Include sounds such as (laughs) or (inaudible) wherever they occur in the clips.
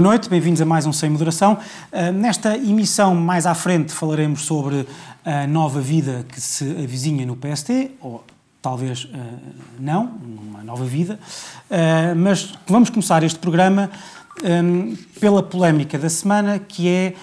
boa noite, bem-vindos a mais um Sem Moderação. Uh, nesta emissão, mais à frente, falaremos sobre a nova vida que se avizinha no PST, ou talvez uh, não, uma nova vida, uh, mas vamos começar este programa um, pela polémica da semana, que é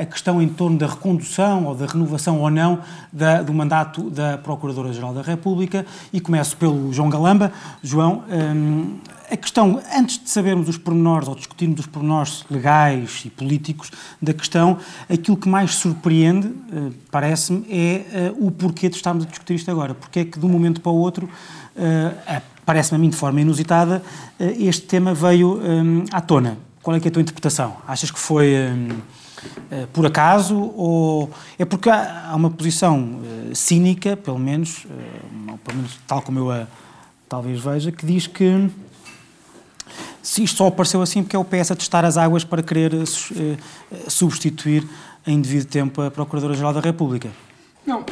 a questão em torno da recondução ou da renovação ou não da, do mandato da Procuradora-Geral da República. E começo pelo João Galamba. João, um, a questão, antes de sabermos os pormenores ou discutirmos os pormenores legais e políticos da questão, aquilo que mais surpreende, uh, parece-me, é uh, o porquê de estarmos a discutir isto agora. Porque é que de um momento para o outro, parece-me a mim de forma inusitada, este tema veio à tona. Qual é, é a tua interpretação? Achas que foi por acaso ou é porque há, uma posição cínica, pelo menos, pelo menos tal como eu a talvez veja, que diz que se isto só apareceu assim porque é o PS a testar as águas para querer substituir em devido tempo a Procuradora-Geral da República. Não,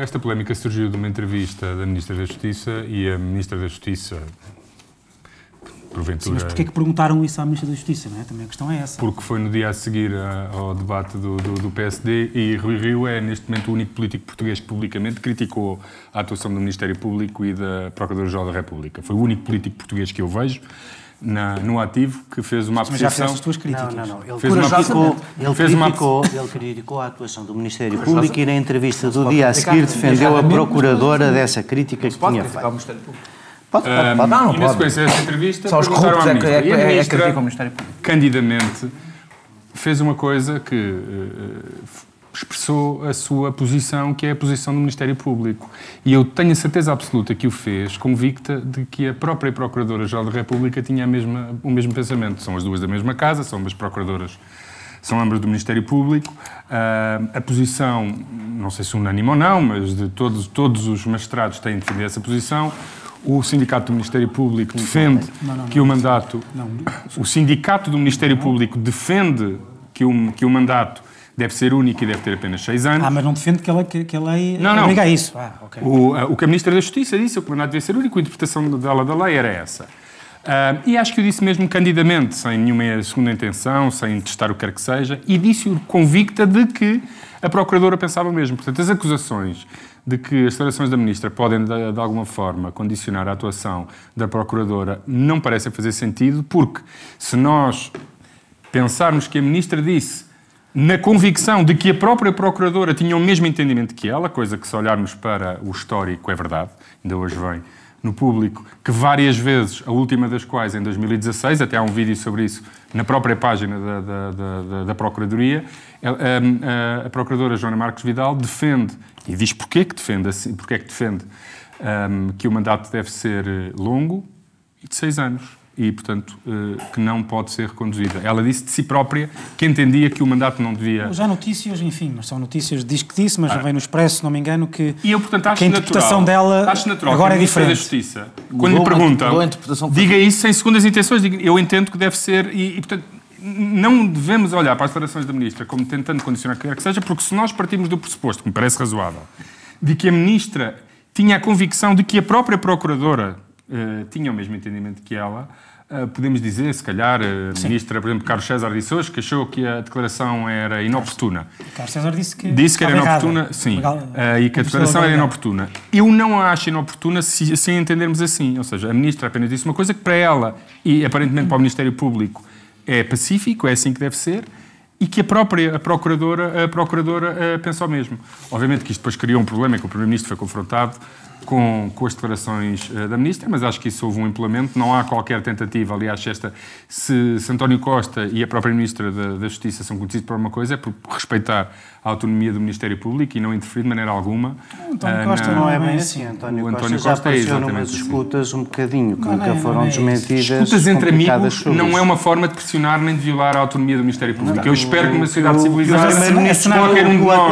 esta polémica surgiu de uma entrevista da Ministra da Justiça e a Ministra da Justiça porventura... Sim, mas porquê é que perguntaram isso à Ministra da Justiça, não é? Também a questão é essa. Porque foi no dia a seguir ao debate do, do, do, PSD e Rui Rio é, neste momento, o único político português que publicamente criticou a atuação do Ministério Público e da Procuradora-Geral da República. Foi o único político português que eu vejo na, no ativo que fez uma Mas já fez as tuas críticas. Não, não, não. Ele, fez uma, criticou, ele, fez criticou, uma... ele criticou a atuação do Ministério Público e na entrevista do dia a seguir defendeu a procuradora dessa crítica que tinha feito. Pode, pode, pode. Não, não e na sequência dessa entrevista, Só os corruptos é, que, é, é, é criticam o Ministério Público. Candidamente, fez uma coisa que uh, expressou a sua posição, que é a posição do Ministério Público. E eu tenho a certeza absoluta que o fez, convicta de que a própria Procuradora-Geral da República tinha mesma, o mesmo pensamento. São as duas da mesma casa, são ambas procuradoras são ambas do Ministério Público. Uh, a posição, não sei se unânime ou não, mas de todos, todos os magistrados têm defendido essa posição. O Sindicato do Ministério Público defende não, não, não, que o mandato. O Sindicato do Ministério Público defende que o, que o mandato deve ser único e deve ter apenas seis anos. Ah, mas não defende que a lei, que a lei não, não. obriga a isso. Ah, okay. o, o que a Ministra da Justiça disse, o que o mandato devia ser único, a interpretação dela da lei era essa. Uh, e acho que o disse mesmo candidamente, sem nenhuma segunda intenção, sem testar o que quer que seja, e disse-o convicta de que a Procuradora pensava mesmo. Portanto, as acusações de que as declarações da Ministra podem, de, de, alguma forma, condicionar a atuação da Procuradora não parecem fazer sentido, porque se nós pensarmos que a Ministra disse na convicção de que a própria Procuradora tinha o mesmo entendimento que ela, coisa que se olharmos para o histórico é verdade, ainda hoje vem no público, que várias vezes, a última das quais em 2016, até há um vídeo sobre isso na própria página da, da, da, da Procuradoria, a, a, a, Procuradora Joana Marcos Vidal defende, e diz porquê que defende, assim, porquê que, defende um, que o mandato deve ser longo e de seis anos e, portanto, eh, que não pode ser reconduzida. Ela disse de si própria que entendia que o mandato não devia... Já notícias, enfim, mas são notícias, diz que disse, mas ah. já vem no Expresso, se não me engano, que, e eu, portanto, acho que a interpretação natural, dela acho natural agora é diferente. da Justiça, quando lhe perguntam, diga isso sem segundas intenções, diga, eu entendo que deve ser, e, e portanto, não devemos olhar para as declarações da Ministra como tentando condicionar quer que seja, porque se nós partimos do pressuposto, que me parece razoável, de que a Ministra tinha a convicção de que a própria Procuradora uh, tinha o mesmo entendimento que ela, Uh, podemos dizer, se calhar, a ministra, por exemplo, Carlos César disse hoje que achou que a declaração era inoportuna. Carlos César disse que, disse que era inoportuna, errada. sim, uh, e que a declaração era inoportuna. Eu não a acho inoportuna se assim entendermos assim, ou seja, a ministra apenas disse uma coisa que para ela e aparentemente para o Ministério Público é pacífico, é assim que deve ser, e que a própria a procuradora, a procuradora uh, pensa o mesmo. Obviamente que isto depois criou um problema, que o Primeiro-Ministro foi confrontado com, com as declarações uh, da Ministra, mas acho que isso houve um implemento, não há qualquer tentativa, aliás, esta, se, se António Costa e a própria Ministra da, da Justiça são conhecidos por uma coisa, é por respeitar a autonomia do Ministério Público e não interferir de maneira alguma. António Costa uh, não, não é bem assim. António, o António Costa, Costa já apareceu é numas assim. escutas um bocadinho, que nunca é, foram é desmentidas. Escutas entre amigos não é uma forma de pressionar nem de violar a autonomia do Ministério Público. Não, eu espero que uma sociedade civilizada, qualquer um de nós...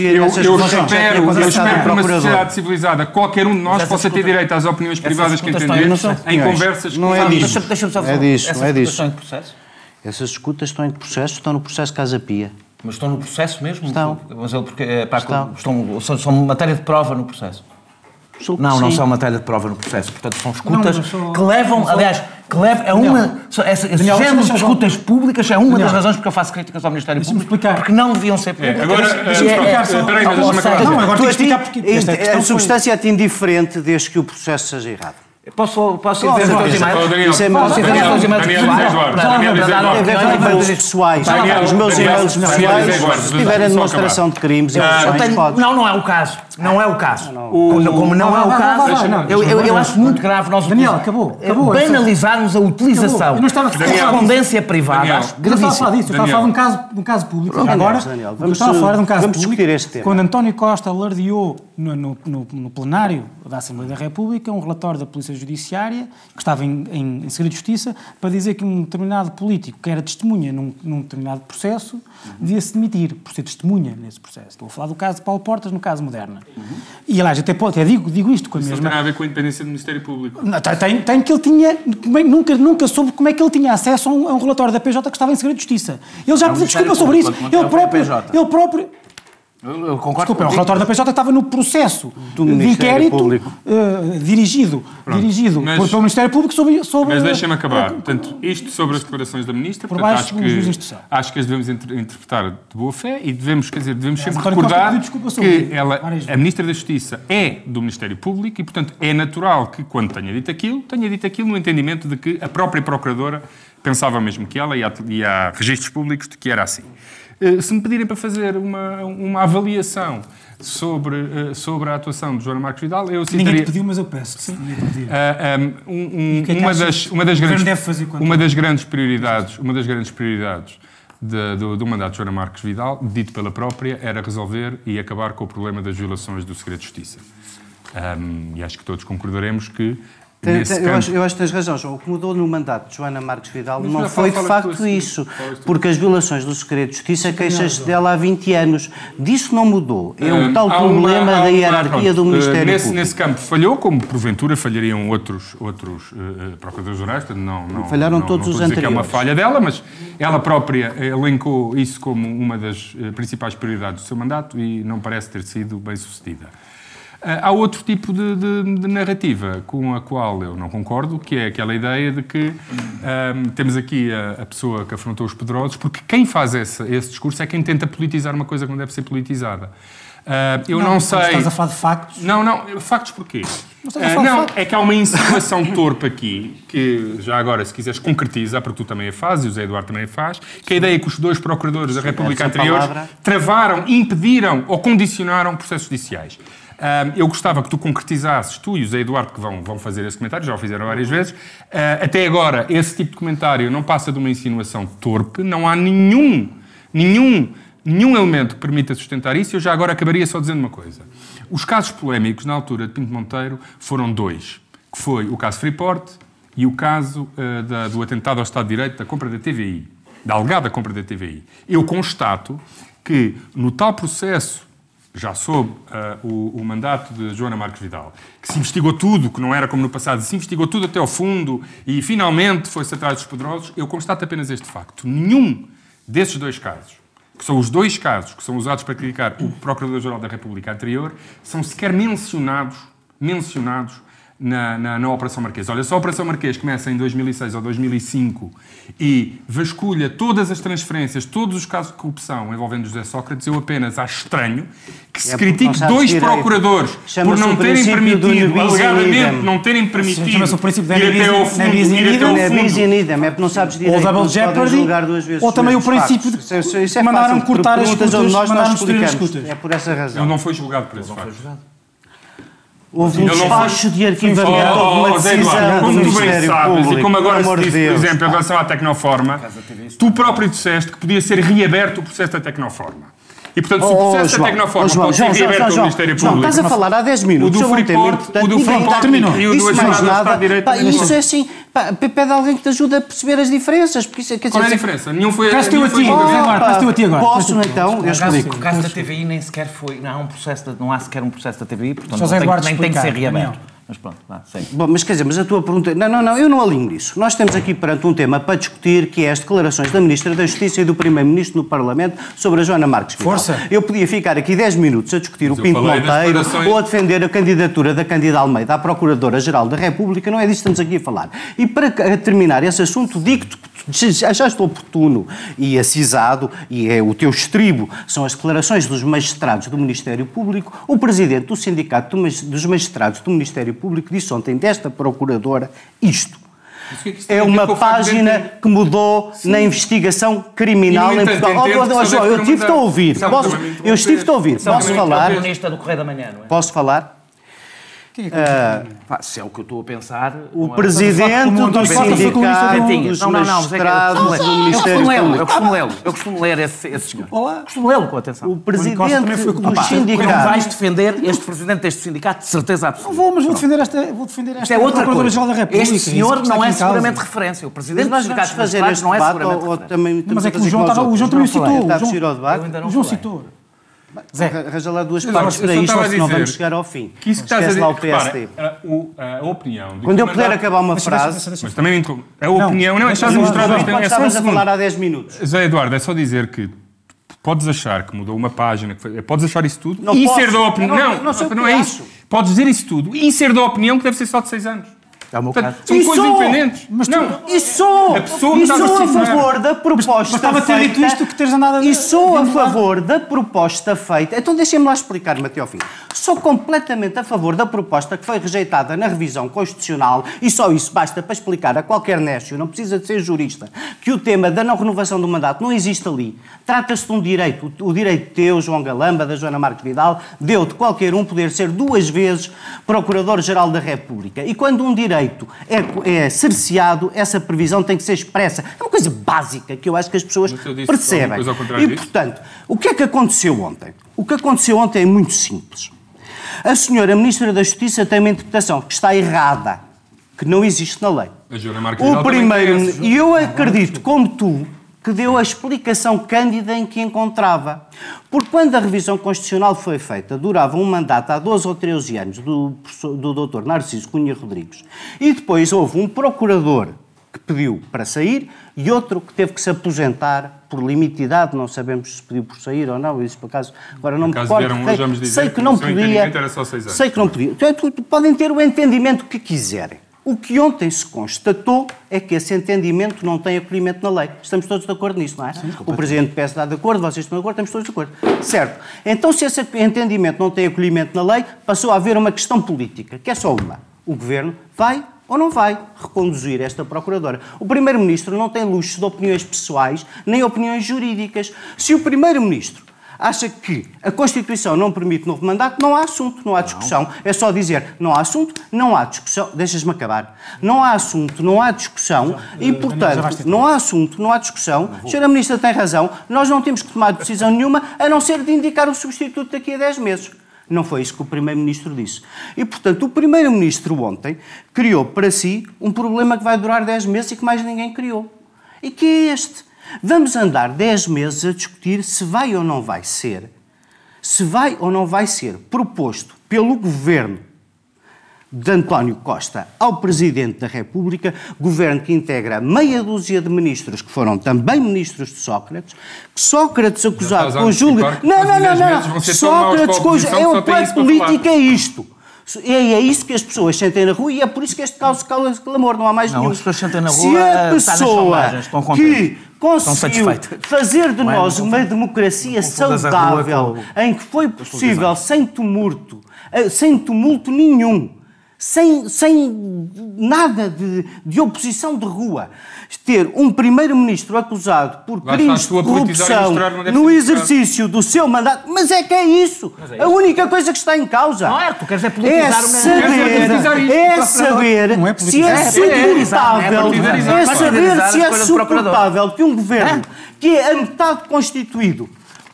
Eu, eu espero, eu espero que uma sociedade civilizada, qualquer um de nós possa ter direito às opiniões privadas que entender em conversas... Não é disso. É disso, é disso. Essas escutas estão em processo, estão no processo Casa Pia. Mas estão no processo mesmo? Estão. Mas ele porque, é, pá, estão. estão são, são matéria de prova no processo. Não, não são matéria de prova no processo. Portanto, são escutas não, que levam, aliás, que leva, é uma. Esse, esse género de escutas públicas é uma Daniel. das razões porque eu faço críticas ao Ministério Público. Explicar. Porque não deviam ser públicas. É, agora, deixa-me explicar só. Espera aí, deixa-me acabar. Não, agora tu explicar porque. A substância é indiferente desde que o processo seja errado. Posso, posso ir ver os teus e-mails? Posso ir ver os teus e-mails pessoais? Os meus e-mails pessoais, se tiverem demonstração de crimes, posso. Não, não é o caso. Não é o caso. Como não é o caso, eu acho muito grave nós Daniel, acabou. banalizarmos a utilização de correspondência privada. Eu não estava a falar disso, eu estava a falar de um caso público. Agora, eu estava a falar de um caso público. Quando António Costa alardeou no plenário da Assembleia da República um relatório da Polícia Judiciária, que estava em, em, em segredo de justiça, para dizer que um determinado político que era testemunha num, num determinado processo devia-se demitir por ser testemunha nesse processo. Estou a falar do caso de Paulo Portas, no caso Moderna. Uhum. E, aliás, até, até digo, digo isto com a Isso mesma... não tem a ver com a independência do Ministério Público. Não, tem, tem que ele tinha... É, nunca, nunca soube como é que ele tinha acesso a um, a um relatório da PJ que estava em segredo de justiça. Ele já pediu desculpa sobre isso. Ele próprio, ele próprio eu concordo Desculpa, o relatório da PJ estava no processo do de inquérito uh, dirigido, dirigido mas, por, pelo Ministério Público sobre... sobre mas deixa-me acabar. Uh, Portanto, isto sobre as declarações da Ministra, portanto, acho, que, acho que as devemos interpretar de boa fé e devemos, quer dizer, devemos sempre recordar que ela, a Ministra da Justiça é do Ministério Público e, portanto, é natural que, quando tenha dito aquilo, tenha dito aquilo no entendimento de que a própria Procuradora pensava mesmo que ela, e há, e há registros públicos de que era assim. Eh, se me pedirem para fazer uma, uma avaliação sobre, eh, sobre a atuação de Joana Marcos Vidal, eu citaria... Ninguém pediu, mas eu peço. Sim. Uh, um, um, é uma, das, uma, das grandes, uma das grandes prioridades, uma das grandes prioridades de, do, do, mandato de Joana Marques Vidal, dito pela própria, era resolver e acabar com o problema das violações do segredo de justiça. Um, e acho que todos concordaremos que tem, tem, eu, acho, eu, acho, que tens razão, João. O que mudou no mandato de Joana Marques Vidal Mas não foi de facto isso, porque as violações do segredo de justiça queixas-se dela há 20 anos. Disso não mudou. É o uh, tal problema uma, da hierarquia do Ministério uh, nesse, Público. Nesse campo falhou, como porventura falhariam outros, outros uh, procuradores-gerais. Não, não, Falharam não, todos não os anteriores. que é uma falha dela, mas ela própria elencou isso como uma das principais prioridades do seu mandato e não parece ter sido bem sucedida. Ah, há outro tipo de, de, de, narrativa com a qual eu não concordo, que é aquela ideia de que um, temos aqui a, a, pessoa que afrontou os poderosos, porque quem faz esse, esse, discurso é quem tenta politizar uma coisa que não deve ser politizada. Uh, eu não, não sei. Estás a falar de factos? Não, não. Factos porquê? Uh, não, é que há uma insinuação (laughs) torpe aqui, que já agora, se quiseres, concretiza, porque tu também a fazes e o Zé Eduardo também a faz, que a ideia é que os dois procuradores da República anteriores travaram, impediram ou condicionaram processos judiciais eu gostava que tu concretizasses, tu e o Zé Eduardo, que vão, vão fazer esse comentário, já o fizeram várias vezes. Uh, até agora, esse tipo de comentário não passa de uma insinuação torpe, não há nenhum, nenhum, nenhum elemento que permita sustentar isso. Eu já agora acabaria só dizendo uma coisa. Os casos polémicos na altura de Pinto Monteiro foram dois, que foi o caso Freeport e o caso uh, da, do atentado ao Estado de Direito da compra da TVI, da alegada compra da TVI. Eu constato que no tal processo já sob uh, o, o, mandato de Joana Marques Vidal, que se investigou tudo, que não era como no passado, se investigou tudo até ao fundo e finalmente foi-se atrás dos poderosos, eu constato apenas este facto. Nenhum desses dois casos, que são os dois casos que são usados para criticar o Procurador-Geral da República anterior, são sequer mencionados, mencionados na, na, na, Operação Marquês. Olha, só a Operação Marquês começa em 2006 ou 2005 e vasculha todas as transferências, todos os casos de corrupção envolvendo José Sócrates. Eu apenas acho estranho que se é critique dois procuradores por não terem permitido, alegadamente, não terem permitido ir até ao fundo, ir até ao fundo. É porque não sabes direito, ou double jeopardy, ou também o princípio de que mandaram cortar as escutas, mandaram destruir as escutas. É por essa razão. Ele não foi julgado por esse facto. Houve um despacho de arquivamento, houve uma decisão Como tu bem sabes, e como agora se disse, por exemplo, em relação à Tecnoforma, tu próprio disseste que podia ser reaberto o processo da Tecnoforma. E, portanto, se o oh, processo oh, da Tecnoforma João, pode ser reaberto pelo Ministério Público... estás a falar há 10 minutos. O do Freeport, o do Freeport terminou. E o do Estado de Direito... Isso é assim... Pede alguém que te ajude a perceber as diferenças. Porque isso, quer Qual é a diferença? Nenhum foi... Cá estou a ti agora. Cá estou a ti agora. Posso, então? Eu explico. O caso da TVI nem sequer foi... Não há, um processo não há sequer um processo da TVI, portanto nem tem que ser reaberto. Mas pronto, vá, segue. Bom, mas quer dizer, mas a tua pergunta. Não, não, não, eu não alinho nisso. Nós temos aqui perante um tema para discutir que é as declarações da Ministra da Justiça e do Primeiro-Ministro no Parlamento sobre a Joana Marques Vidal. Força! Eu podia ficar aqui 10 minutos a discutir Mas o Pinto Monteiro ou a defender a candidatura da Candida Almeida à Procuradora-Geral da República, não é disso que estamos aqui a falar. E para terminar esse assunto, digo-te que já já estou oportuno e acisado, e é o teu estribo, são as declarações dos magistrados do Ministério Público. O presidente do Sindicato dos Magistrados do Ministério Público disse ontem desta Procuradora isto. Que é que É uma de página que mudou na investigação criminal em Portugal. Oh, oh, deve eu tive-te a ouvir. Posso- eu estive-te a ouvir. Posso falar? colunista do Não é? Posso falar? Pá, se é o que eu estou a pensar. O não é? presidente do foi do- sindicato dos Não, não, não, mas é que eu magistrados costumo ler- do eu Ministério costumo lê-lo, eu Público. costumo lê-lo, eu costumo ler esse, esse senhor. Olá. Costumo lê-lo com atenção. O foi presidente colunista. do Opa, Não vais sindicato. defender este presidente deste sindicato, de certeza Não absoluta. vou, mas vou defender esta, vou defender esta Isto é outra coisa. da República. Este senhor que não é seguramente referência. O presidente vamos sindicatos fazer este não é seguramente referência. também Mas é que o João, o também outros? citou. O João- não O citou. Zé, arranja lá duas Mas, partes para isto, a senão vamos chegar ao fim. Que isso que estás a dizer, lá o repara, PSD. a, o- a opinião... de Quando eu puder mandato- acabar uma Deixa- deixa- frase... deixa- deixa- Mas também me. A Não. opinião... Não, é estás a Mas, mostrar... É- só um estavas a segundo. falar há 10 minutos. Zé Eduardo, é só dizer que podes achar que mudou uma página, foi- podes achar isso tudo Não e posso. ser da opinião. Não- Não, não não é acho. isso. Podes dizer isso tudo e ser da opinião que deve ser só de 6 anos. É o meu Portanto, caso. são E coisas sou. independentes. Mas tu- não. E sou, A pessoa e estava sou a a assinar. favor da proposta bastava ter feita. dito isto que teres andado a- E sou a favor da proposta feita. Então deixem-me lá explicar-me até ao fim. Sou completamente a favor da proposta que foi rejeitada na revisão constitucional e só isso basta para explicar a qualquer nécio, não precisa de ser jurista, que o tema da não renovação do mandato não existe ali. Trata-se de um direito. O o direito teu, João Galamba, da Joana Marques Vidal, deu de qualquer um poder ser duas vezes Procurador-Geral da República. E quando um direito é, é cerceado, essa previsão tem que ser expressa. É uma coisa básica que eu acho que as pessoas percebem. E, disso? portanto, o que é que aconteceu ontem? O que aconteceu ontem é muito simples. A senhora Ministra da Justiça tem uma interpretação que está errada, que não existe na lei. A Joana Marques O primeiro, e eu acredito, como tu, que deu a explicação cândida em que encontrava. Porque quando a revisão constitucional foi feita, durava um mandato há 12 ou 13 anos do, do Dr. Narciso Cunha Rodrigues. E depois houve um procurador que pediu para sair e outro que teve que se aposentar por limite de idade, não sabemos se pediu por sair ou não, isso por acaso agora não me recordo. sei- sei que que não podia, sei que não podia. Então, tu- podem ter o entendimento que quiserem. O que ontem se constatou é que esse entendimento não tem acolhimento na lei. Estamos todos de acordo nisso, não é? o Presidente PS está de acordo, vocês estão de acordo, estamos todos de acordo. Certo. Então, se esse entendimento não tem acolhimento na lei, passou a haver uma questão política, que é só uma. O Governo vai ou não vai reconduzir esta Procuradora. O Primeiro-Ministro não tem luxo de opiniões pessoais nem opiniões jurídicas. Se o Primeiro-Ministro acha que a Constituição não permite novo mandato, não há assunto, não há discussão. É só dizer, não há assunto, não há discussão. Deixas-me acabar. Não há assunto, não há discussão e, já vais portanto, não há assunto, não há discussão. A senhora Ministra tem razão. Nós não temos que tomar decisão nenhuma, a não ser de indicar o substituto daqui a 10 meses. Não foi isso que o Primeiro-Ministro disse. E, portanto, o Primeiro-Ministro ontem criou para si um problema que vai durar 10 meses e que mais ninguém criou. E que é este. Vamos andar 10 meses a discutir se vai ou não vai ser, se vai ou não vai ser proposto pelo Governo de António Costa ao Presidente da República, governo que integra meia dúzia de ministros que foram também ministros de Sócrates, que Sócrates acusado a com que Não, não, não, 10 meses não. Sócrates a com oposição é o plano político é isto. E é é isso que as pessoas sentem na rua e é por isso que este caos cala clamor, não há mais Não, nenhum. as pessoas sentem na Se rua, a está nas pessoa que conseguiu fazer de é? nós uma democracia saudável, em que foi possível, sem tumulto, eh, sem tumulto nenhum, sem, sem nada de, de oposição de rua, ter um primeiro-ministro acusado por Lá crimes de corrupção deve no exercício do seu mandato, mas é que é isso. é a isso. única coisa que está em causa. Não é, tu queres é politizar É o saber, é politizar é procurador. saber é se é suportável, É é é saber se é suportável que um governo que é a metade constituído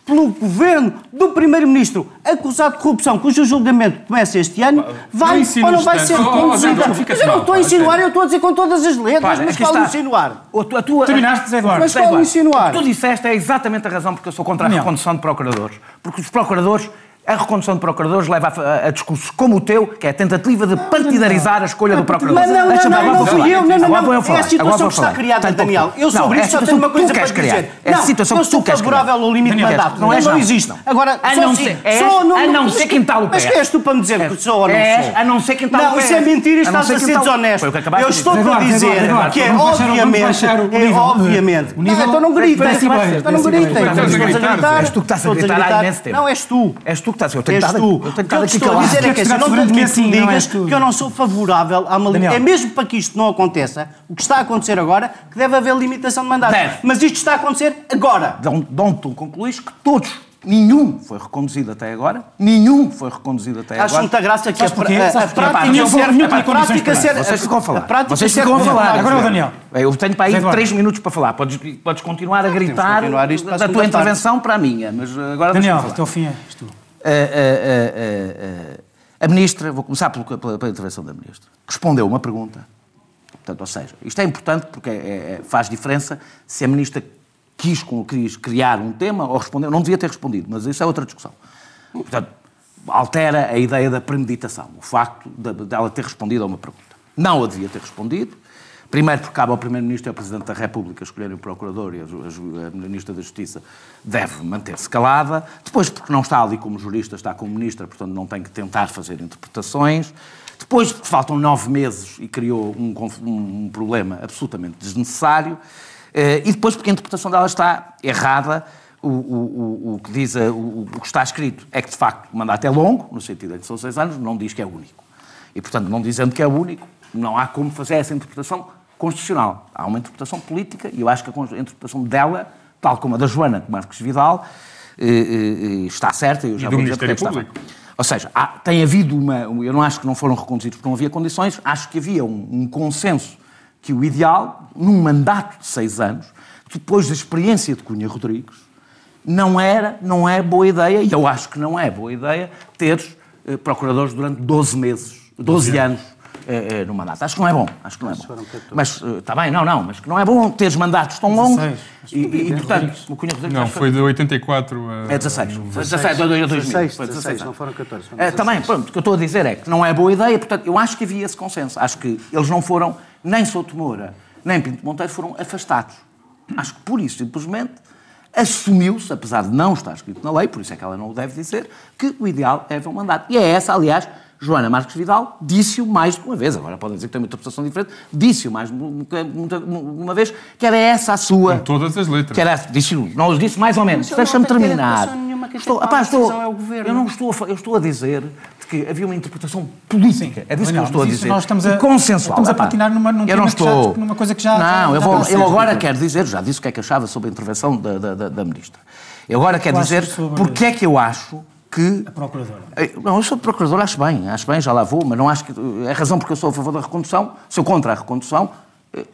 pelo governo do primeiro-ministro acusado de corrupção, cujo julgamento começa este ano, vai ou não vai ser Oh, oh, conduzido. Zé, não ficas Mas eu não estou a pá, insinuar, eu estou a dizer com todas as letras, mas qual insinuar? A tua, Terminaste, Zé Eduardo. Mas qual insinuar? O que tu disseste é exatamente a razão porque eu sou contra a recondução de procuradores. Porque os procuradores A recondução de procuradores leva a, a, discursos como o teu, que é a tentativa de partidarizar a escolha do procurador. Mas não, não, não, não fui eu. Não, não, não. É a situação que está criada, Daniel. Eu sobre isso só tenho uma coisa para dizer. É a situação que tu queres criar. Eu sou favorável ao limite de mandato. Não, não existe. Agora, a não ser, a não ser quintal o pé. Mas és tu para me dizer que sou ou não sou? A não ser quintal o pé. Não, isso é mentira e estás a ser desonesto. Eu estou a dizer que é obviamente, é obviamente. Então não gritem. Então não gritem. És tu que estás a gritar há imenso tempo. Não, és tu. És tu que estás a gritar. És tu. Eu tenho que estou a dizer é que eu não tanto que tu digas que eu não sou favorável à uma É mesmo para que isto não aconteça, o que está a acontecer agora, que deve haver limitação de mandato. Deve. Mas isto está a acontecer agora. Onde tu concluís que todos Nenhum foi reconduzido até agora. Nenhum foi reconduzido até agora. Acho muita graça que a, a, a, prática ser... A prática ser... Vocês ficam a falar. Vocês ficam a falar. Agora o Daniel. Eu tenho para aí três minutos para falar. Podes, podes continuar a gritar continuar da tua intervenção para a minha. Mas agora Daniel, até o fim és tu. A ministra, vou começar pela, pela, pela, intervenção da ministra, respondeu uma pergunta. Portanto, ou seja, isto é importante porque é, é, faz diferença se a ministra quis, quis criar um tema ou respondeu. Não devia ter respondido, mas isso é outra discussão. Portanto, altera a ideia da premeditação, o facto dela de, ter respondido a uma pergunta. Não a devia ter respondido, Primeiro, porque cabe ao Primeiro-Ministro e ao Presidente da República escolherem o Procurador e a, Ministra da Justiça deve manter-se calada. Depois, porque não está ali como jurista, está como Ministra, portanto não tem que tentar fazer interpretações. Depois, porque faltam nove meses e criou um, um, problema absolutamente desnecessário. Eh, e depois, porque a interpretação dela está errada. O, o, o, que diz, o, o que está escrito é que, de facto, o mandato é longo, no sentido de que são seis anos, não diz que é único. E, portanto, não dizendo que é único, não há como fazer essa interpretação constitucional. Há uma interpretação política e eu acho que a interpretação dela, tal como a da Joana Marques Vidal, eh, eh, está certa. Eu já e do Ministério Público. Ou seja, há, tem havido uma. Eu não acho que não foram reconduzidos porque não havia condições, acho que havia um, um consenso que o ideal, num mandato de seis anos, depois da experiência de Cunha Rodrigues, não era, não é boa ideia, e eu acho que não é boa ideia, ter eh, procuradores durante 12 meses, 12 anos é, no mandato. Acho que não é bom. Acho que não é bom. Mas está eh, bem, não, não, mas que não é bom teres mandatos tão longos. 16. E, e, e portanto, o Cunha Rodrigues. Não, foi de 84 a. É 16. Foi 16, 2000. 16, 16, não foram 14. É, também, pronto, o que eu estou a dizer é que não é boa ideia, portanto, eu acho que havia esse consenso. Acho que eles não foram, nem Souto Moura, nem Pinto Monteiro foram afastados. Acho que por isso, simplesmente, assumiu-se, apesar de não estar escrito na lei, por isso é que ela não o deve dizer, que o ideal é haver um mandato. E é essa, aliás, Joana Marques Vidal disse-o mais de uma vez, agora podem dizer que tem uma interpretação diferente, disse-o mais de uma vez, que era essa a sua... Com todas as letras. Que era, disse não os disse mais ou menos. Deixa-me terminar. Estou, apá, estou, eu não estou a, eu estou a dizer que havia uma interpretação política. Sim, é disso que eu estou a dizer. Nós estamos a, consensual. Estamos a patinar numa, num eu não estou, já, numa coisa que já... Não, já, eu, vou, eu agora quero dizer, já disse o que é que achava sobre a intervenção da, da, da, da Ministra. Eu agora quero dizer porque é que eu acho que. A Procuradora. Não, eu sou Procurador, acho bem, acho bem, já lá vou, mas não acho que. A razão porque eu sou a favor da recondução, sou contra a recondução,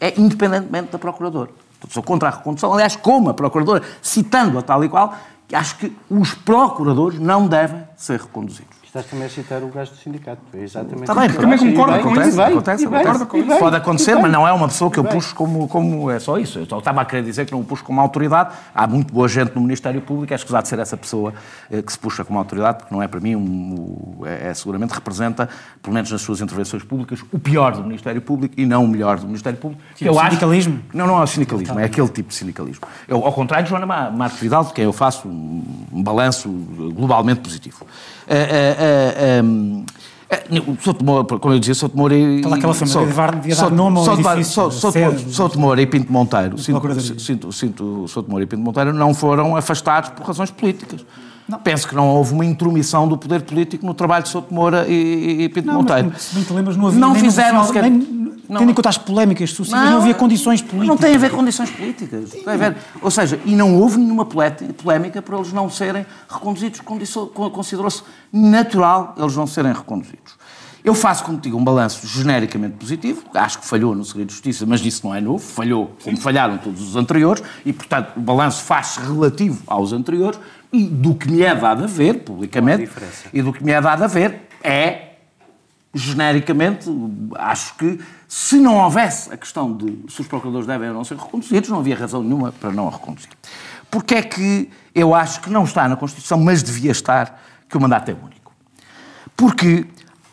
é independentemente da Procuradora. Sou contra a recondução, aliás, como a Procuradora, citando-a tal e qual, acho que os procuradores não devem ser reconduzidos. Estás também a citar o gajo do sindicato. É exatamente Está bem, também concordo com isso. Acontece, acontece, Pode acontecer, mas não é uma pessoa que eu puxo como, como. É só isso. Eu estava a querer dizer que não o puxo como autoridade. Há muito boa gente no Ministério Público, é escusado ser essa pessoa eh, que se puxa como autoridade, porque não é para mim, um, é, é, seguramente representa, pelo menos nas suas intervenções públicas, o pior do Ministério Público e não o melhor do Ministério Público. Tipo, eu sindicalismo? Acho, não, não é o sindicalismo, é aquele tipo de sindicalismo. Eu, ao contrário de Joana Marques Vidal, de quem eu faço um, um balanço globalmente positivo. Uh, uh, uh, Souto Moura, como eu dizia, Souto Moura e... Toda aquela família devia dar nome ao edifício. Souto Moura e Pinto Monteiro, sinto, sinto, Souto Moura e Pinto Monteiro não foram afastados por razões políticas. Não. Penso que não houve uma intromissão do poder político no trabalho de Souto Moura e, e Pinto não, Monteiro. Mas, se bem te lembras, não havia não fizeram sequer... Nem, não, tendo em conta as polémicas sucessivas, não, não, havia condições políticas. Não tem a ver com condições políticas. Tem a ver. Ou seja, e não houve nenhuma polémica por eles não serem reconduzidos. Considerou-se natural eles não serem reconduzidos. Eu faço contigo um balanço genericamente positivo, acho que falhou no segredo de justiça, mas isso não é novo, falhou como falharam todos os anteriores, e portanto o balanço faz-se relativo aos anteriores, e do que me é dado a ver, publicamente, e do que me é dado a ver é, genericamente, acho que se não houvesse a questão de se os procuradores devem ou não ser reconduzidos, não havia razão nenhuma para não a reconduzir. Porque é que eu acho que não está na Constituição, mas devia estar, que o mandato é único. Porque,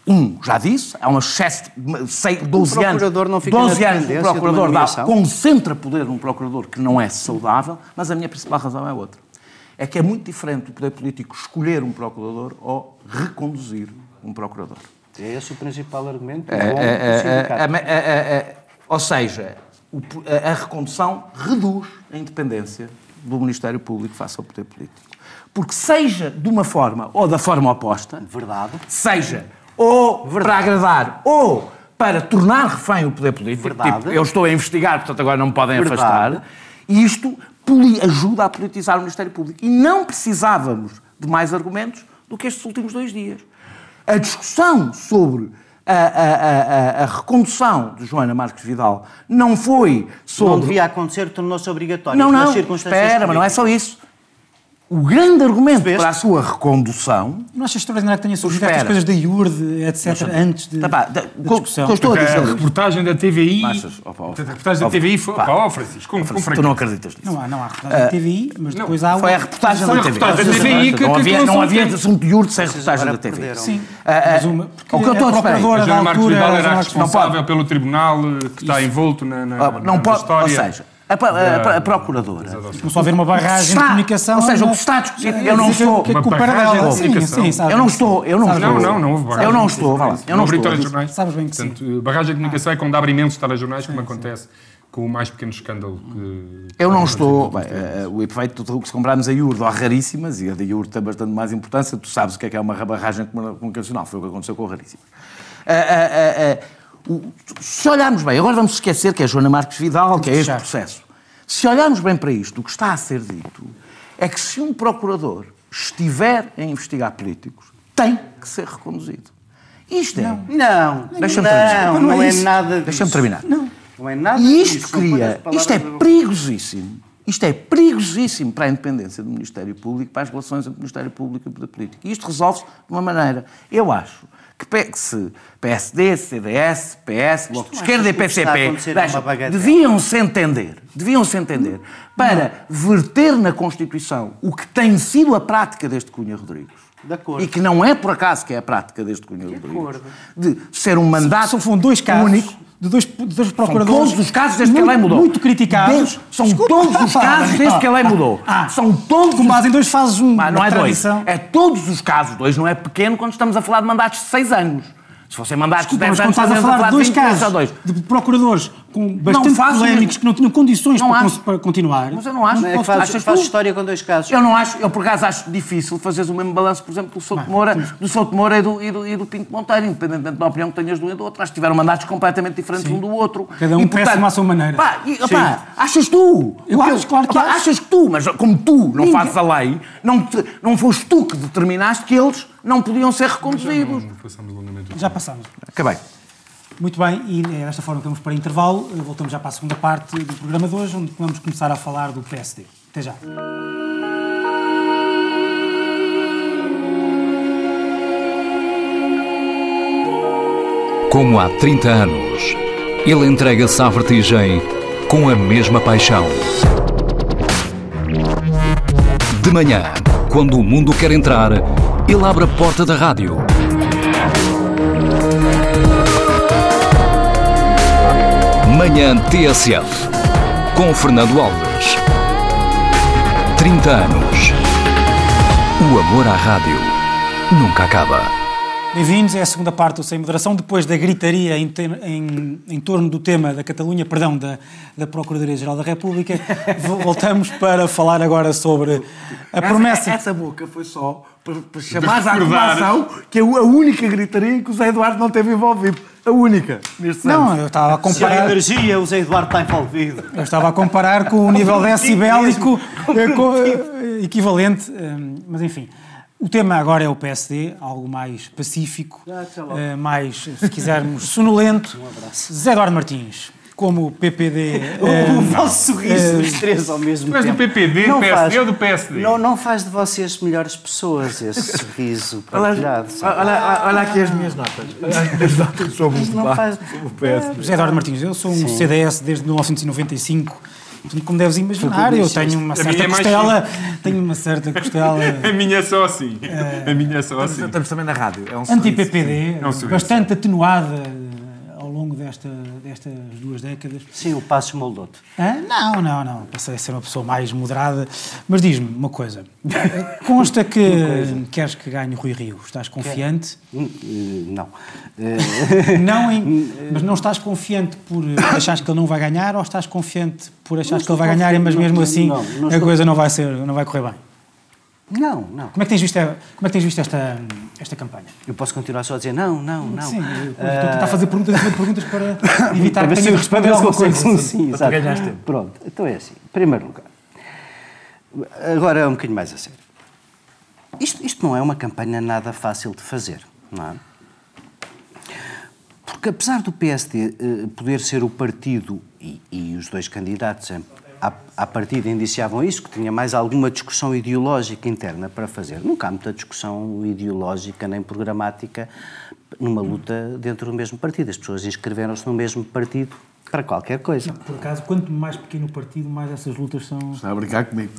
um, já disse, há um excesso de sei, 12 O anos. procurador não fica 12 na anos o procurador dá, concentra poder num procurador que não é saudável, mas a minha principal razão é outra. É que é muito diferente o poder político escolher um procurador ou reconduzir um procurador. É esse o principal argumento. É, é, ou seja, a, recondução reduz a independência do Ministério Público face ao poder político. Porque seja de uma forma ou da forma oposta, Verdade. seja ou para agradar ou para tornar refém o poder político, Verdade. tipo, eu estou a investigar, portanto agora não me podem Verdade. afastar, e isto ajuda a politizar o Ministério Público. E não precisávamos de mais argumentos do que estes últimos dois dias. A discussão sobre a, a- a- a- recondução de Joana Marques Vidal não foi sobre... Não devia acontecer, tornou-se obrigatório. Não, não, espera, mas não é só isso. O grande argumento Percebeste? para a sua recondução Não achas extraordinário que tenha surgido estas coisas da IURD, etc., antes de, Tá, pá, da- da o que eu- discussão? estou a dizer a reportagem da TVI. Pá, ó. a reportagem da TVI foi. pá. Pá, ó, Francisco, com, com tu não acreditas nisso. Não há, não há reportagem da TVI, mas depois há... Foi a reportagem Foi da a TV. reportagem da TVI que- não havia, não havia assunto de iurte sem reportagem da TV. perderam. Sim, Ah, ah, mas uma... O que eu estou a é- procuradora da altura Vidal era responsável pelo tribunal eh, que está envolto na, Ah, não história. ou seja, a, a- a- a procuradora. Começou a haver uma barragem Está- de comunicação... ou seja, o que está a discutir, a eu não estou- que de Sim, sim, Eu não estou, sim. eu não estou. Não, não, não houve barragem. Eu não estou, vá lá, eu não houve estou. telejornais. Sabes bem que sim. Portanto, barragem de comunicação é quando abre imensos telejornais, como acontece com o mais pequeno escândalo que. Eu não estou. bem, eh, o efeito do que se comprarmos a iurte há raríssimas, e a da iurte tem bastante mais importância, tu sabes o que é que é uma barragem comunicacional, foi o que aconteceu com a raríssima. Se olharmos bem, agora vamos esquecer que é Joana Marques Vidal, que é este processo. Se olharmos bem para isto, o que está a ser dito é que se um procurador estiver a investigar políticos, tem que ser reconduzido. Isto é. Não, Deixa-me não, terminar. não, Não é é isso. nada disso. Deixa-me terminar. Não, não é nada E isto disso. Cria, isto é perigosíssimo. Isto é perigosíssimo para a independência do Ministério Público, para as relações entre o Ministério Público e o Poder Político. E isto resolve-se de uma maneira. Eu acho que se PSD, CDS, PS, Bloco de não Esquerda e PCP é uma deixa, bagatela? deviam-se entender, entender, para verter na Constituição o que tem sido a prática deste Cunha Rodrigues. De. E que não é por acaso que é a prática deste Cunha Rodrigues. acordo. De ser um mandato São, foram dois casos único. De dois, de dois São procuradores. todos os casos desde que a lei mudou. Muito criticados. São Desculpa. todos os casos desde que a lei mudou. Ah, são todos Com base em dois fazes um, não é dois. tradição. É todos os casos. Dois não é pequeno quando estamos a falar de mandatos de seis anos. Se fossem mandatos Desculpa, de mas 10 quando anos, estás a falar de dois 20 anos, casos dois. de procuradores com bastante faço, polémicos mas- que não tinham condições Não para, acho. para continuar. Mas eu não acho. Não é que faz, faz história com dois casos. Eu não acho, eu por acaso acho difícil fazeres o mesmo balanço, por exemplo, do Souto Moura, do Souto Moura e do, e, do, e do Pinto Monteiro, independentemente da opinião que tenhas de um e do outro. Acho que tiveram mandatos completamente diferentes um do outro. Cada um E, péssimo à sua maneira. Pá, e, opá, achas tu? Eu acho, claro que opá, acho. Achas que tu, mas como tu não Ninguém- fazes a lei, não, te- não foste tu que determinaste que eles não podiam ser reconduzidos. Não passamos longamente. Já passamos. Acabei. Muito bem, e é desta forma que vamos para intervalo. Voltamos já para a segunda parte do programa de hoje, onde vamos começar a falar do PSD. Até já. Como há 30 anos, ele entrega-se à vertigem com a mesma paixão. De manhã, quando o mundo quer entrar, ele abre a porta da rádio. Manhã TSF, com Fernando Alves. 30 anos. O amor à rádio nunca acaba. Bem-vindos, é a segunda parte do Sem Moderação, depois da gritaria em, te- em- em torno do tema da Catalunha, perdão, da, da Procuradoria-Geral da República. Vo- Voltamos para falar agora sobre a promessa... Essa, essa boca foi só para, para chamar à arrumação que é a única gritaria em que o Zé Eduardo não teve envolvido. A única. Neste Não, eu estava a Se há comparar... energia, o Zé Eduardo está envolvido. Eu estava a comparar com o nível decibélico eh, eh, equivalente, eh, mas enfim. O tema agora é o PSD, algo mais pacífico, eh, mais, se quisermos, sonolento. (laughs) Zé Eduardo Martins, como PPD. (laughs) eh, o vosso sorriso, os três ao mesmo Tu és do tempo. PPD, Não PSD faz- ou do PSD? Não, não faz de vocês melhores pessoas esse (laughs) sorriso Olha, partilhado. sabe? olha, olha aqui as minhas notas. As notas sobre Mas não faz... José Eduardo Martins, eu sou um CDS desde 1995 como deves imaginar, eu tenho uma certa é costela. Tenho uma certa costela. (laughs) a minha é só assim. A minha é só assim. Estamos também na rádio. É um Anti-PPD, é um bastante atenuada ao longo desta, destas duas décadas. Sim, o Passos moldou-te. não, não, não. Passei a ser uma pessoa mais moderada. Mas diz-me uma coisa. (laughs) Consta que queres que ganhe o Rui Rio. Estás confiante? Hum, eh, não. (laughs) não em, mas não estás confiante por achares que ele não vai ganhar ou estás confiante por achares que ele vai ganhar, mas mesmo assim não, não a coisa não vai, ser, não vai correr bem? Não, não. Como é que tens visto, como é que tens visto esta, esta campanha? Eu posso continuar só a dizer não, não, não. Sim, eu estou a tentar fazer perguntas e perguntas para (laughs) evitar para que tenha respondido alguma coisa. Sim, sim, exato. Pronto, então é assim. Em primeiro lugar, agora é um bocadinho mais a sério. Isto, isto não é uma campanha nada fácil de fazer, não é? Porque apesar do PSD eh, poder ser o partido e, e os dois candidatos à, à partida indiciavam isso, que tinha mais alguma discussão ideológica interna para fazer. Nunca há muita discussão ideológica nem programática numa luta dentro do mesmo partido. As pessoas inscreveram-se no mesmo partido para qualquer coisa. Por acaso, quanto mais pequeno o partido, mais essas lutas são. Está a brincar comigo.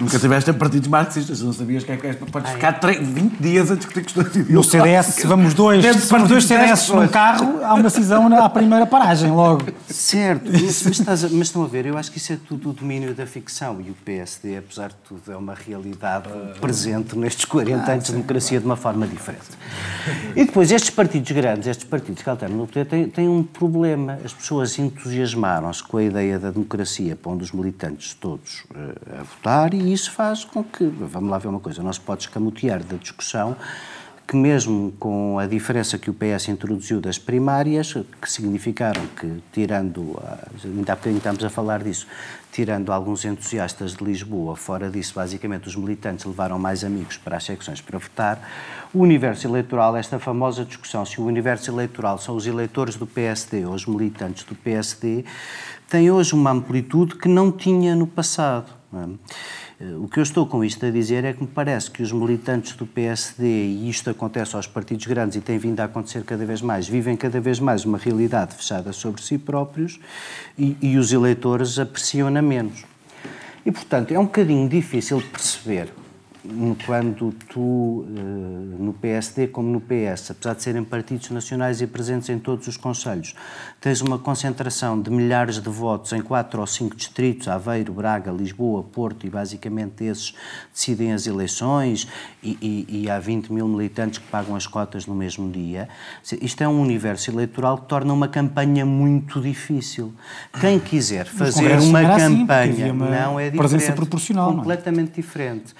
Nunca tiveste partidos marxistas, não sabias que é que és. Podes ficar 20 dias a discutir questões ideológicas. No CDS, se vamos dois, vamos dois CDS num carro, há uma cisão à primeira paragem, logo. Certo, mas, mas, estás a, mas estão a ver, eu acho que isso é tudo o domínio da ficção e o PSD, apesar de tudo, é uma realidade presente nestes 40 anos de democracia de uma forma diferente. E depois, estes partidos grandes, estes partidos que alternam no poder, têm, têm um problema. As pessoas entusiasmaram-se com a ideia da democracia, pondo os militantes todos uh, a votar, e isso faz com que, vamos lá ver uma coisa, não se pode escamotear da discussão que mesmo com a diferença que o PS introduziu das primárias, que significaram que, tirando, ainda há bocadinho estamos a falar disso, tirando alguns entusiastas de Lisboa, fora disso, basicamente, os militantes levaram mais amigos para as secções para votar, o universo eleitoral, esta famosa discussão se o universo eleitoral são os eleitores do PSD ou os militantes do PSD, tem hoje uma amplitude que não tinha no passado. É? Eh, o que eu estou com isto a dizer é que me parece que os militantes do PSD, e isto acontece aos partidos grandes e tem vindo a acontecer cada vez mais, vivem cada vez mais uma realidade fechada sobre si próprios e, e os eleitores apreciam-na menos. E, portanto, é um bocadinho difícil perceber quando tu, eh, no PSD como no PS, apesar de serem partidos nacionais e presentes em todos os conselhos, tens uma concentração de milhares de votos em quatro ou cinco distritos, Aveiro, Braga, Lisboa, Porto, e basicamente esses decidem as eleições, e, e, e há 20 mil militantes que pagam as cotas no mesmo dia. Isto é um universo eleitoral que torna uma campanha muito difícil. Quem quiser fazer uma assim, campanha, assim, uma não é diferente, presença proporcional, completamente não é? diferente.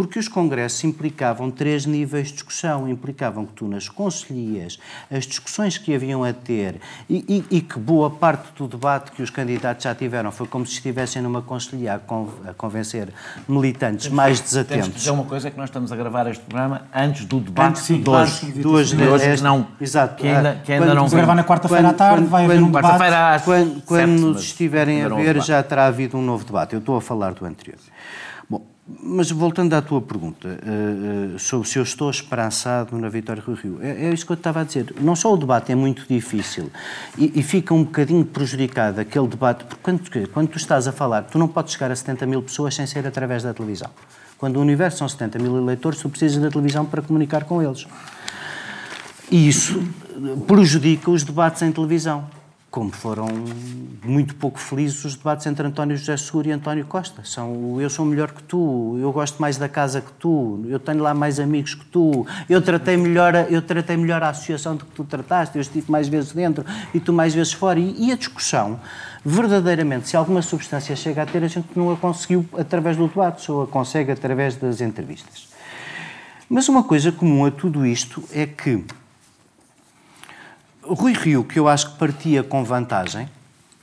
Porque os congressos implicavam três níveis de discussão. Implicavam que tu, nas conselhias, as discussões que haviam a ter, e, e, e, que boa parte do debate que os candidatos já tiveram foi como se estivessem numa conselhia a, con a convencer militantes temos, mais desatentos. Temos dizer uma coisa, que nós estamos a gravar este programa antes do debate antes, de hoje. Duas, de hoje que não. Exato. Que ainda, que ainda quando, não... gravar na quarta-feira à tarde, quando, vai haver um debate. Às quando, quando nos estiverem a ver, já terá havido um novo debate. Eu estou a falar do anterior. Mas voltando à tua pergunta uh, sobre se eu estou esperançado na vitória do Rio, é, é, isso que eu estava a dizer. Não só o debate é muito difícil e, e fica um bocadinho prejudicado aquele debate, porque quando, quando tu estás a falar, tu não podes chegar a 70 mil pessoas sem ser através da televisão. Quando o universo são 70 mil eleitores, tu precisas da televisão para comunicar com eles. E isso prejudica os debates em televisão como foram muito pouco felizes os debates entre António José Seguro e António Costa. São eu sou melhor que tu, eu gosto mais da casa que tu, eu tenho lá mais amigos que tu, eu tratei melhor, eu tratei melhor a associação do que tu trataste, eu estive mais vezes dentro e tu mais vezes fora. E, e a discussão, verdadeiramente, se alguma substância chega a ter, a gente não a conseguiu através do debate, só a consegue através das entrevistas. Mas uma coisa comum a tudo isto é que Rui Rio, que eu acho que partia com vantagem,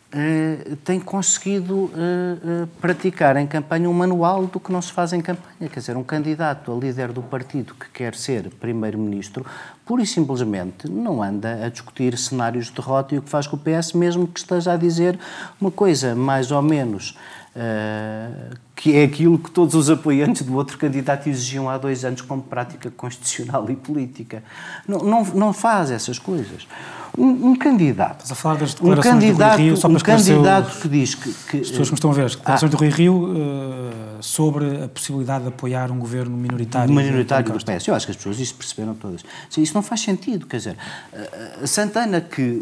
Uh, tem conseguido uh, uh, praticar em campanha um manual do que não se faz em campanha. Quer dizer, um candidato a líder do partido que quer ser primeiro-ministro, pura e simplesmente não anda a discutir cenários de derrota e o que faz com o PS, mesmo que esteja a dizer uma coisa mais ou menos que é aquilo que todos os apoiantes do outro candidato exigiam há dois anos como prática constitucional e política. Não, não, não faz essas coisas. Um, um candidato. Estás a falar das declarações um candidato, do Rui Rio, só um candidato que diz que. que as pessoas que estão a ver, as declarações ah, do Rui Rio uh, sobre a possibilidade de apoiar um governo minoritário. Minoritário do PS. Eu acho que as pessoas isso perceberam todas. Isso não faz sentido. Quer dizer, a Santana, que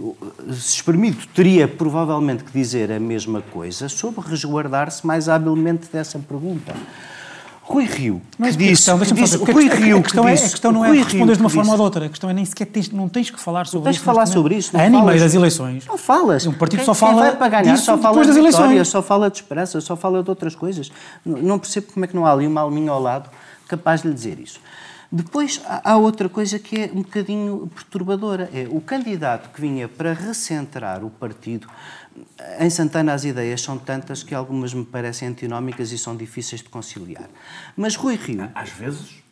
se espremido teria provavelmente que dizer a mesma coisa, soube resguardar-se mais habilmente dessa pergunta. Rui Rio, que disse, questão, que disse, fazer, Rui Rio, a questão, é, a questão não é responder de uma forma ou de outra, a questão é nem sequer tens, não tens que falar sobre tens isso. Tens que falar sobre isso. A ano e meio das eleições. Não falas. Um partido quem, só fala quem vai para ganhar, só fala de vitória, só fala de esperança, só fala de outras coisas. Não, não percebo como é que não há ali uma alminha ao lado capaz de lhe dizer isso. Depois há outra coisa que é um bocadinho perturbadora. É o candidato que vinha para recentrar o partido em Santana as ideias são tantas que algumas me parecem antinómicas e são difíceis de conciliar. Mas Rui Rio... Às vezes,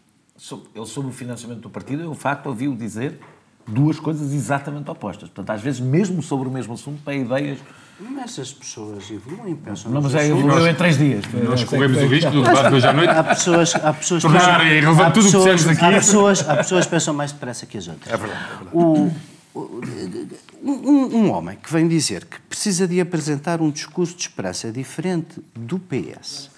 ele sobre o financiamento do partido, eu, de facto, ouvi-o dizer duas coisas exatamente opostas. Portanto, às vezes, mesmo sobre o mesmo assunto, tem ideias... Mas essas pessoas evoluem, pensam... Não, mas é, evoluiu em três dias. Nós corremos o risco de hoje à noite. Há pessoas... Há pessoas Tornar irrelevante tudo o que dissemos aqui. Há pessoas, há pessoas que pensam mais depressa que as outras. É verdade. É verdade. O, um, um, homem que vem dizer que precisa de apresentar um discurso de esperança diferente do PS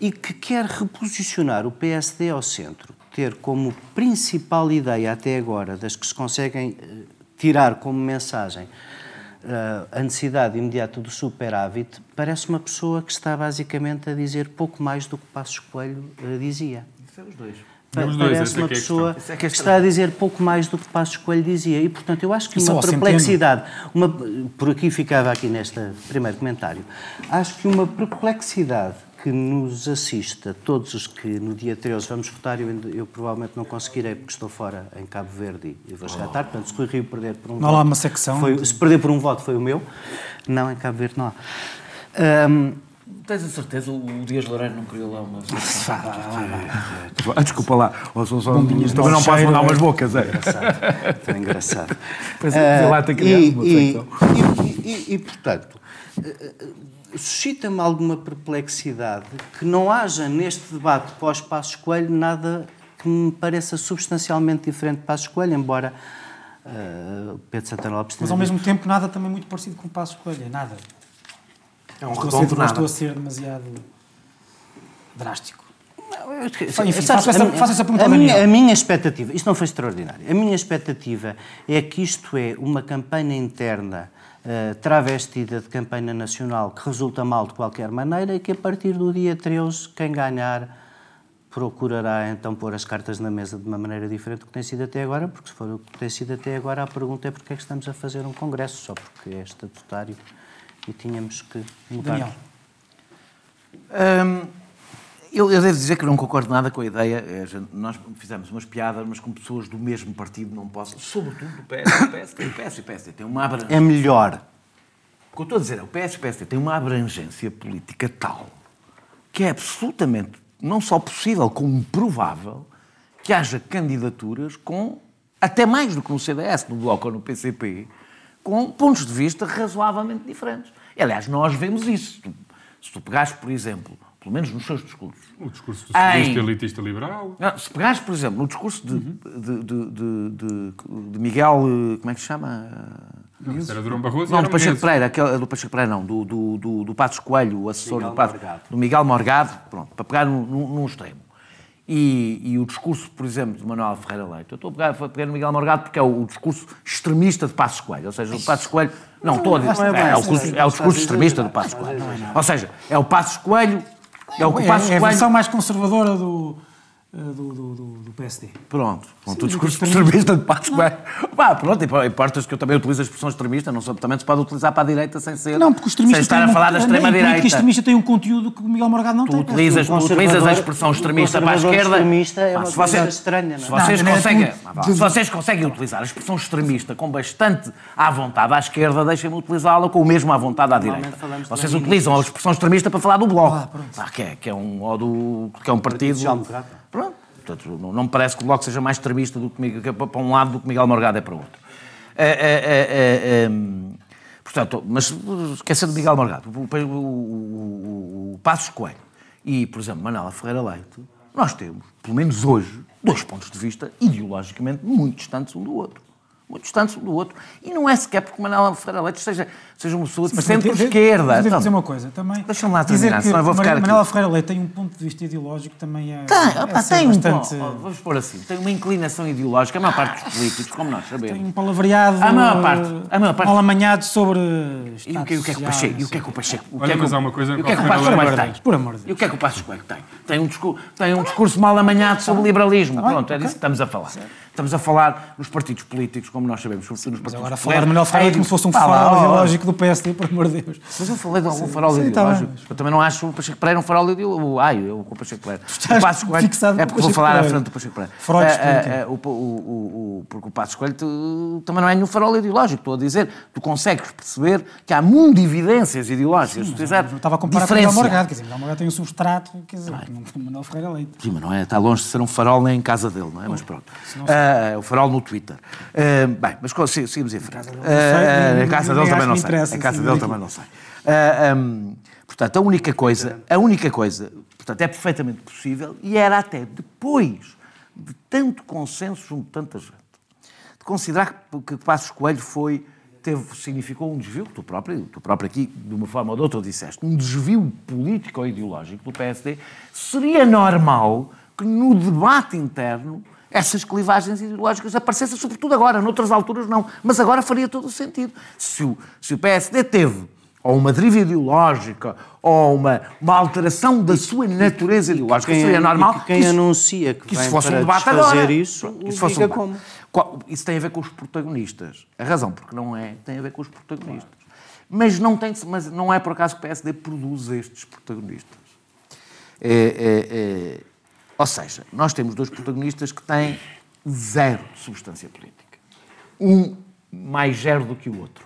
e que quer reposicionar o PSD ao centro, ter como principal ideia até agora das que se conseguem uh, tirar como mensagem uh, a necessidade imediata do superávit, parece uma pessoa que está basicamente a dizer pouco mais do que Passos Coelho uh, dizia. É os dois. Parece uma pessoa é que está a dizer pouco mais do que Passos Coelho dizia. E, portanto, eu acho que uma perplexidade, uma, por aqui ficava aqui neste primeiro comentário, acho que uma perplexidade que nos assista, todos os que no dia 13 vamos votar, eu, eu provavelmente não conseguirei porque estou fora em Cabo Verde e vou chegar tarde, portanto, se Rui Rio perder por um não voto... Não há uma secção? Foi, se perder por um voto foi o meu, não, em Cabo Verde não há. Um, Tens a certeza o Dias Loureiro não criou lá uma. Ah, desculpa lá, só, só, também não posso mandar umas bocas, é? Engraçado, engraçado. Pois é, lá tem criado uma e, e, e, portanto, suscita-me alguma perplexidade que não haja neste debate pós-Passos Coelho nada que me pareça substancialmente diferente de Passos Coelho, embora uh, Pedro Santana Lopes Mas ao mesmo tempo nada também muito parecido com Passos Coelho, é nada. É um redondo, não estou a ser demasiado drástico. Enfim, faço, essa, faço essa pergunta a minha, a minha expectativa, isto não foi extraordinário, a minha expectativa é que isto é uma campanha interna uh, travestida de campanha nacional que resulta mal de qualquer maneira e que a partir do dia 13 quem ganhar procurará então pôr as cartas na mesa de uma maneira diferente do que tem sido até agora, porque se for o que tem sido até agora, a pergunta é porque é que estamos a fazer um congresso, só porque é estatutário e tínhamos que mudar. Daniel. Hum, eu, eu, devo dizer que não concordo nada com a ideia. É, nós fizemos umas piadas, mas com pessoas do mesmo partido não posso. Sobretudo do PS. (coughs) O PS, o PS e o PSD tem uma abrangência. É melhor. O que eu estou a dizer é o PS e o PSD têm uma abrangência política tal que é absolutamente não só possível, como provável que haja candidaturas com, até mais do que no CDS, no Bloco ou no PCP, com pontos de vista razoavelmente diferentes. E, aliás, nós vemos isso. Se tu pegares, por exemplo, pelo menos nos seus discursos. O discurso socialista, em... elitista liberal. Não, se pegares, por exemplo, no discurso de, uhum. de, de, de, de, Miguel. Como é que se chama? Não, era Durão Barroso. Não, do Pacheco Pereira, aquele, do Pacheco Pereira, não, do, do, do, do Passos Coelho, o assessor Miguel do Morgado. do Miguel Morgado, pronto, para pegar num, num extremo. E, e, o discurso, por exemplo, de Manuel Ferreira Leite. Eu estou a pegar, a pegar no Miguel Morgado porque é o, o, discurso extremista de Passos Coelho. Ou seja, o Passos Coelho... Não, estou a dizer... É, é, o, discurso, é o discurso extremista do Passos Coelho. Ou seja, é o Passos Coelho... É, o Passos Coelho... é a versão mais conservadora do do, do, do, PSD. Pronto, pronto Sim, o discurso extremista de Passos Coelho. Pá, pronto, importas que eu também utilizo a expressão extremista, não só, também se pode utilizar para a direita sem ser. Não, porque o extremista sem estar a falar da extrema-direita. Extremista tem um conteúdo que o Miguel Morgado não tu tem. Utilizas, tu utilizas a expressão extremista para a esquerda. extremista é uma se coisa estranha, não é? Se vocês, não, conseguem, é se vocês conseguem utilizar a expressão extremista com bastante à vontade à esquerda, deixem-me utilizá-la com o mesmo à vontade à direita. Vocês utilizam a expressão extremista para falar do Bloco, ah, que, é, que, é um, ou do, que é um partido. Pronto. Portanto, não, me parece que o Bloco seja mais extremista do que, que, para um lado do que Miguel Morgado é para o outro. É, é, é, é portanto, mas esquecendo de Miguel Morgado, o, o, o, o Passos Coelho e, por exemplo, Manela Ferreira Leite, nós temos, pelo menos hoje, dois pontos de vista ideologicamente muito distantes um do outro muito distantes um do outro. E não é sequer porque Manuel Ferreira Leite seja, seja uma pessoa de centro-esquerda. Devo dizer uma coisa também. Deixa-me lá terminar, dizer senão eu vou ficar aqui. Manuel Ferreira Leite tem um ponto de vista ideológico também é. Tem, é opa, tem bastante... um. Vamos pôr assim, tem uma inclinação ideológica, a maior parte dos políticos, como nós sabemos. Tem um palavreado. A maior parte. A maior parte. Mal amanhado sobre. E o que, o que é que o Pacheco. E o que é que o Pacheco. O que é que mas há uma coisa. E o que é que o Pacheco tem? Por amor de Deus. E o que é que o Pacheco tem? Tem um discurso, tem um discurso mal amanhado sobre liberalismo. Pronto, é disso que estamos a falar. Estamos a falar nos partidos políticos, como nós sabemos, sobretudo nos partidos Mas agora falar de Manuel Ferreira como se fosse um farol ideológico do PSD, por amor de Deus. Mas eu falei de algum farol sim, tá ideológico. Tá eu também não acho o Pacheco Pereira um farol ideológico. Ai, eu com o Pacheco Pereira. O Passos Coelho, é porque vou falar à frente do Pacheco Pereira. Freud é, é, o, o, o, Porque o Passos Coelho também não é nenhum farol ideológico. Estou a dizer, tu consegues perceber que há mundo de evidências ideológicas. Sim, se eu estava a comparar com o Morgado. Quer dizer, Miguel Morgado tem um substrato, quer dizer, não Manuel Ferreira Leite. Sim, mas não é, está longe de ser um farol nem em casa dele, não é? Mas pronto. Uh, o farol no Twitter. Uh, bem, mas seguimos em frente. A casa dele também não sei. A casa dele também não sei. Portanto, a única coisa, a única coisa, portanto, é perfeitamente possível e era até depois de tanto consenso junto de tanta gente, de considerar que, que Passos Coelho foi teve, significou um desvio, tu próprio, tu próprio aqui, de uma forma ou de outra, disseste, um desvio político ou ideológico do PSD, seria normal que no debate interno essas clivagens ideológicas aparecessem, sobretudo agora, noutras alturas não. Mas agora faria todo o sentido. Se o, se o PSD teve ou uma deriva ideológica, ou uma, uma alteração da sua natureza ideológica, quem, seria normal. Que quem que isso, anuncia que, que isso fosse um debate agora. Isso, isso fosse um como? Isso tem a ver com os protagonistas. A razão porque não é, tem a ver com os protagonistas. Claro. Mas, não tem, mas não é por acaso que o PSD produz estes protagonistas. É, é, é, ou seja, nós temos dois protagonistas que têm zero substância política. Um mais zero do que o outro.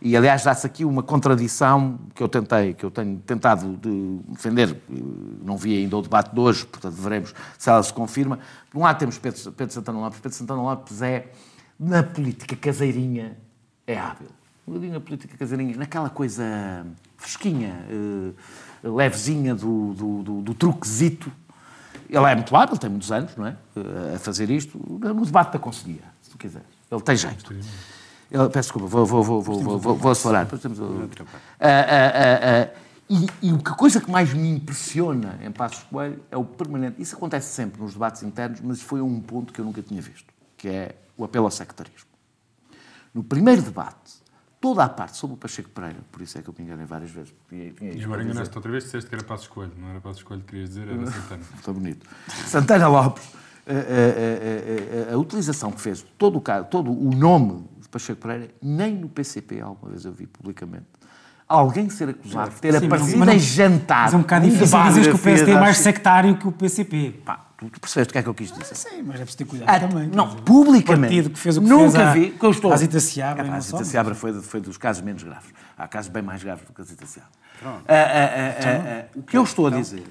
E, aliás, dá-se aqui uma contradição que eu tentei, que eu tenho tentado de defender, não vi ainda o debate de hoje, portanto veremos se ela se confirma. Por um lado temos Pedro, Pedro Santana Lopes. Pedro Santana Lopes é, na política caseirinha, é hábil. Na política caseirinha, naquela coisa fresquinha, eh, levezinha do, do, do, do truquezito, ele é muito hábil, tem muitos anos, não é? Eh, a fazer isto, no debate da Conselhia, se tu quiseres. Ele tem jeito. Ele, peço desculpa, vou, vou, vou, vou, vou, vou, acelerar. Temos, uh, uh, e, e a coisa que mais me impressiona em Passos Coelho é o permanente. Isso acontece sempre nos debates internos, mas foi um ponto que eu nunca tinha visto, que é o apelo ao sectarismo. No primeiro debate, toda a parte sobre o Pacheco Pereira, por isso é que eu me enganei várias vezes. Tinha, tinha e agora enganaste outra vez, disseste que era Passos Coelho, não era Passos Coelho que querias dizer, era Santana. (laughs) Está bonito. Santana Lopes, a, a, a, a, utilização que fez, todo o, todo o nome de Pacheco Pereira, nem no PCP alguma vez eu vi publicamente. Alguém ser acusado de ter Sim, aparecido mas, a jantar. Mas é um bocado difícil dizer que o PSD é mais sectário que o PCP. Pá, tu, tu percebeste o que é que eu quis dizer? Sim, mas é preciso ter cuidado ah, também. Não, publicamente. O partido que fez o que nunca fez vi. Que eu estou... A Zita Seabra. É, a Zita Seabra foi, foi dos casos menos graves. Há casos bem mais graves do que a Zita Seabra. Ah, ah, ah, o que eu estou a dizer.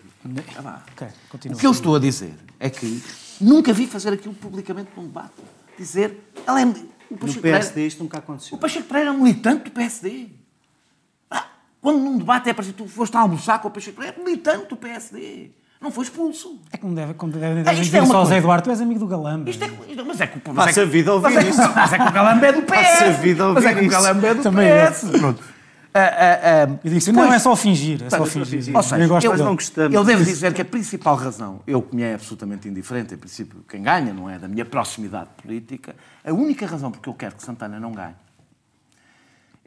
Okay, o que eu estou a dizer é que nunca vi fazer aquilo publicamente num debate. Dizer. Ela é, o Pacheco no PSD Pereira, isto nunca aconteceu. O Pacheco Pereira é um militante do PSD. Quando num debate é para tu foste a almoçar com o Pacheco Pereira, é militante do PSD. Não foi expulso. É como deve, como deve, deve é, dizer é só Zé Eduardo, tu és amigo do Galamba. Isto é, mas é que, mas Passa é que, a vida a ouvir mas é, isso. Mas é que o Galamba é do PS. Passa a vida a ouvir Mas é que o Galamba é do Também PS. É. Pronto. Uh, uh, uh, eu disse, não, é só fingir, é só fingir. Ou seja, eu, gosto eu, não gostamos. eu devo dizer que a principal razão, eu que me é absolutamente indiferente, em princípio, quem ganha não é da minha proximidade política, a única razão porque eu quero que Santana não ganhe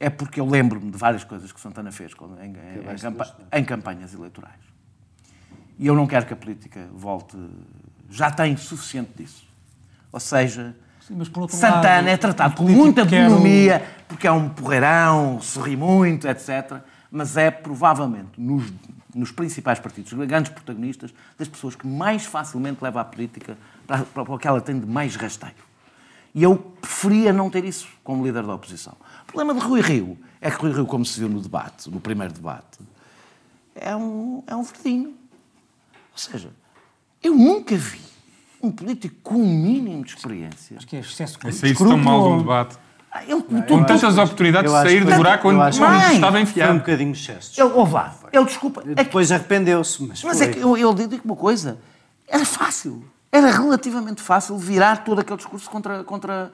é porque eu lembro-me de várias coisas que Santana fez em, em, em, campanhas eleitorais. E eu não quero que a política volte. Já tem suficiente disso. Ou seja, Sim, Santana lado, é tratado com muita bonomia, quero... porque é um porreirão, sorri muito, etc. Mas é provavelmente nos, nos principais partidos, os grandes protagonistas, das pessoas que mais facilmente leva a política para, para o que ela tem de mais rasteiro. E eu preferia não ter isso como líder da oposição. O problema de Rui Rio é que Rui Rio, como se viu no debate, no primeiro debate, é um, é um verdinho. Ou seja, eu nunca vi um político com um mínimo de experiência. Acho que é excesso de Isso aí tão mal de um debate. Ele, com tantas oportunidades de sair do buraco onde, onde estava enfiado. Foi um bocadinho excesso. Ele, ouve lá, ele desculpa. É Depois arrependeu-se, mas. Mas é que eu, eu digo uma coisa: era fácil. Era relativamente fácil virar todo aquele discurso contra. contra...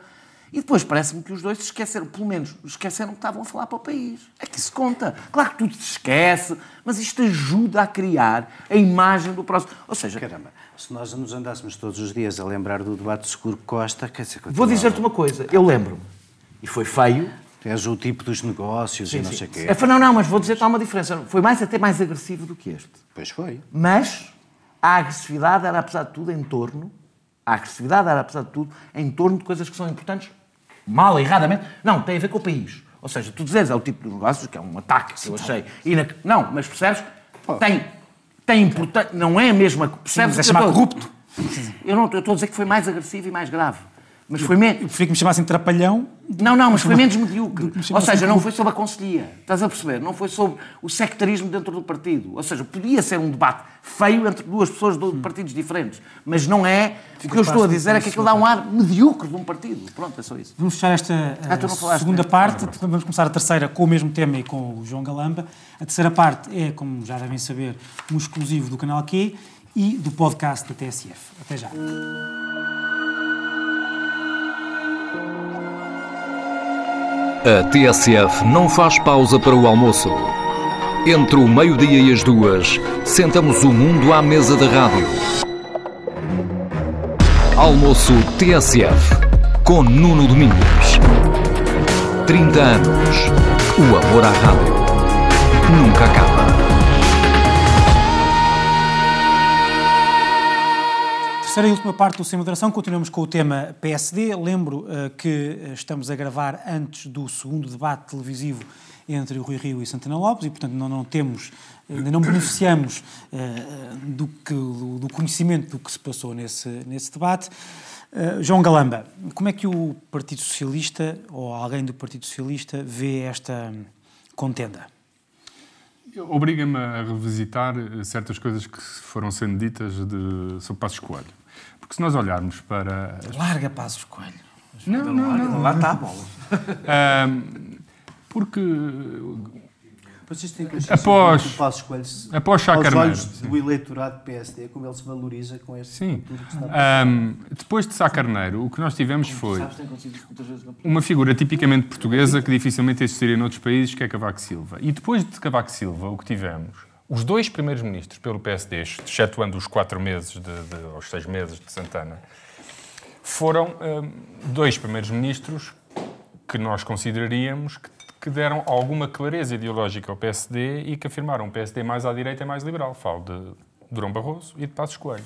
E depois parece-me que os dois se esqueceram, pelo menos esqueceram que estavam a falar para o país. É que isso conta. Claro que tudo se esquece, mas isto ajuda a criar a imagem do próximo. Ou seja, Caramba, se nós nos andássemos todos os dias a lembrar do debate seguro Costa, quer dizer, vou dizer-te uma coisa: eu lembro-me, e foi feio. És o tipo dos negócios e não sei o quê. É, não, não, mas vou dizer-te há uma diferença. Foi mais até mais agressivo do que este. Pois foi. Mas a agressividade era, apesar de tudo, em torno. A agressividade era, apesar de tudo, em torno de coisas que são importantes, mal, erradamente. Não, tem a ver com o país. Ou seja, tu dizes é o tipo de negócios, que é um ataque que eu achei. inac- Não, mas percebes? Tem, tem importância. Não é a mesma. Percebes? mas é eu chamar corrupto. Eu não eu estou a dizer que foi mais agressivo e mais grave. Mas foi menos. Eu preferia que me chamassem trapalhão. Não, não, mas foi menos medíocre. me Ou seja, não foi sobre a conselhia. Estás a perceber? Não foi sobre o sectarismo dentro do partido. Ou seja, podia ser um debate feio entre duas pessoas de partidos diferentes. Mas não é. O que eu estou a dizer é que aquilo dá um ar medíocre de um partido. Pronto, é só isso. Vamos fechar esta eh, Ah, falaste, segunda né? parte, vamos começar a terceira com o mesmo tema e com o João Galamba. A terceira parte é, como já devem saber, um exclusivo do canal Q e do podcast da TSF. Até já. A TSF não faz pausa para o almoço. Entre o meio-dia e as duas, sentamos o mundo à mesa da rádio. Almoço TSF, com Nuno Domingos. 30 anos. O amor à rádio nunca acaba. Terceira e última parte do Sem Moderação, continuamos com o tema PSD. Lembro eh, que eh, estamos a gravar antes do segundo debate televisivo entre o Rui Rio e Santana Lopes e, portanto, não, não temos, ainda não beneficiamos eh, do, que- do- do conhecimento do que se passou nesse, nesse debate. Eh, João Galamba, como é que o Partido Socialista, ou alguém do Partido Socialista, vê esta contenda? Obriga-me a revisitar certas coisas que foram sendo ditas de, sobre Passos Coelho. Porque se nós olharmos para... Larga Passos Coelho. Não, não, não. Lá está a bola. Ahm, porque Vocês têm que Após- o Passos Coelho após Sá aos Carneiro, olhos do eleitorado PSD, como ele se valoriza com este Sim. tudo que está Ahm, depois de Sá Carneiro, o que nós tivemos foi uma figura tipicamente portuguesa que dificilmente existiria noutros países, que é Cavaco Silva. E depois de Cavaco Silva, o que tivemos, os dois primeiros ministros pelo PSD, excetuando os quatro meses, de, de, os seis meses de Santana, foram ahm, dois primeiros ministros que nós consideraríamos que, que deram alguma clareza ideológica ao PSD e que afirmaram um PSD mais à direita e mais liberal. Falo de Durão Barroso e de Passos Coelho.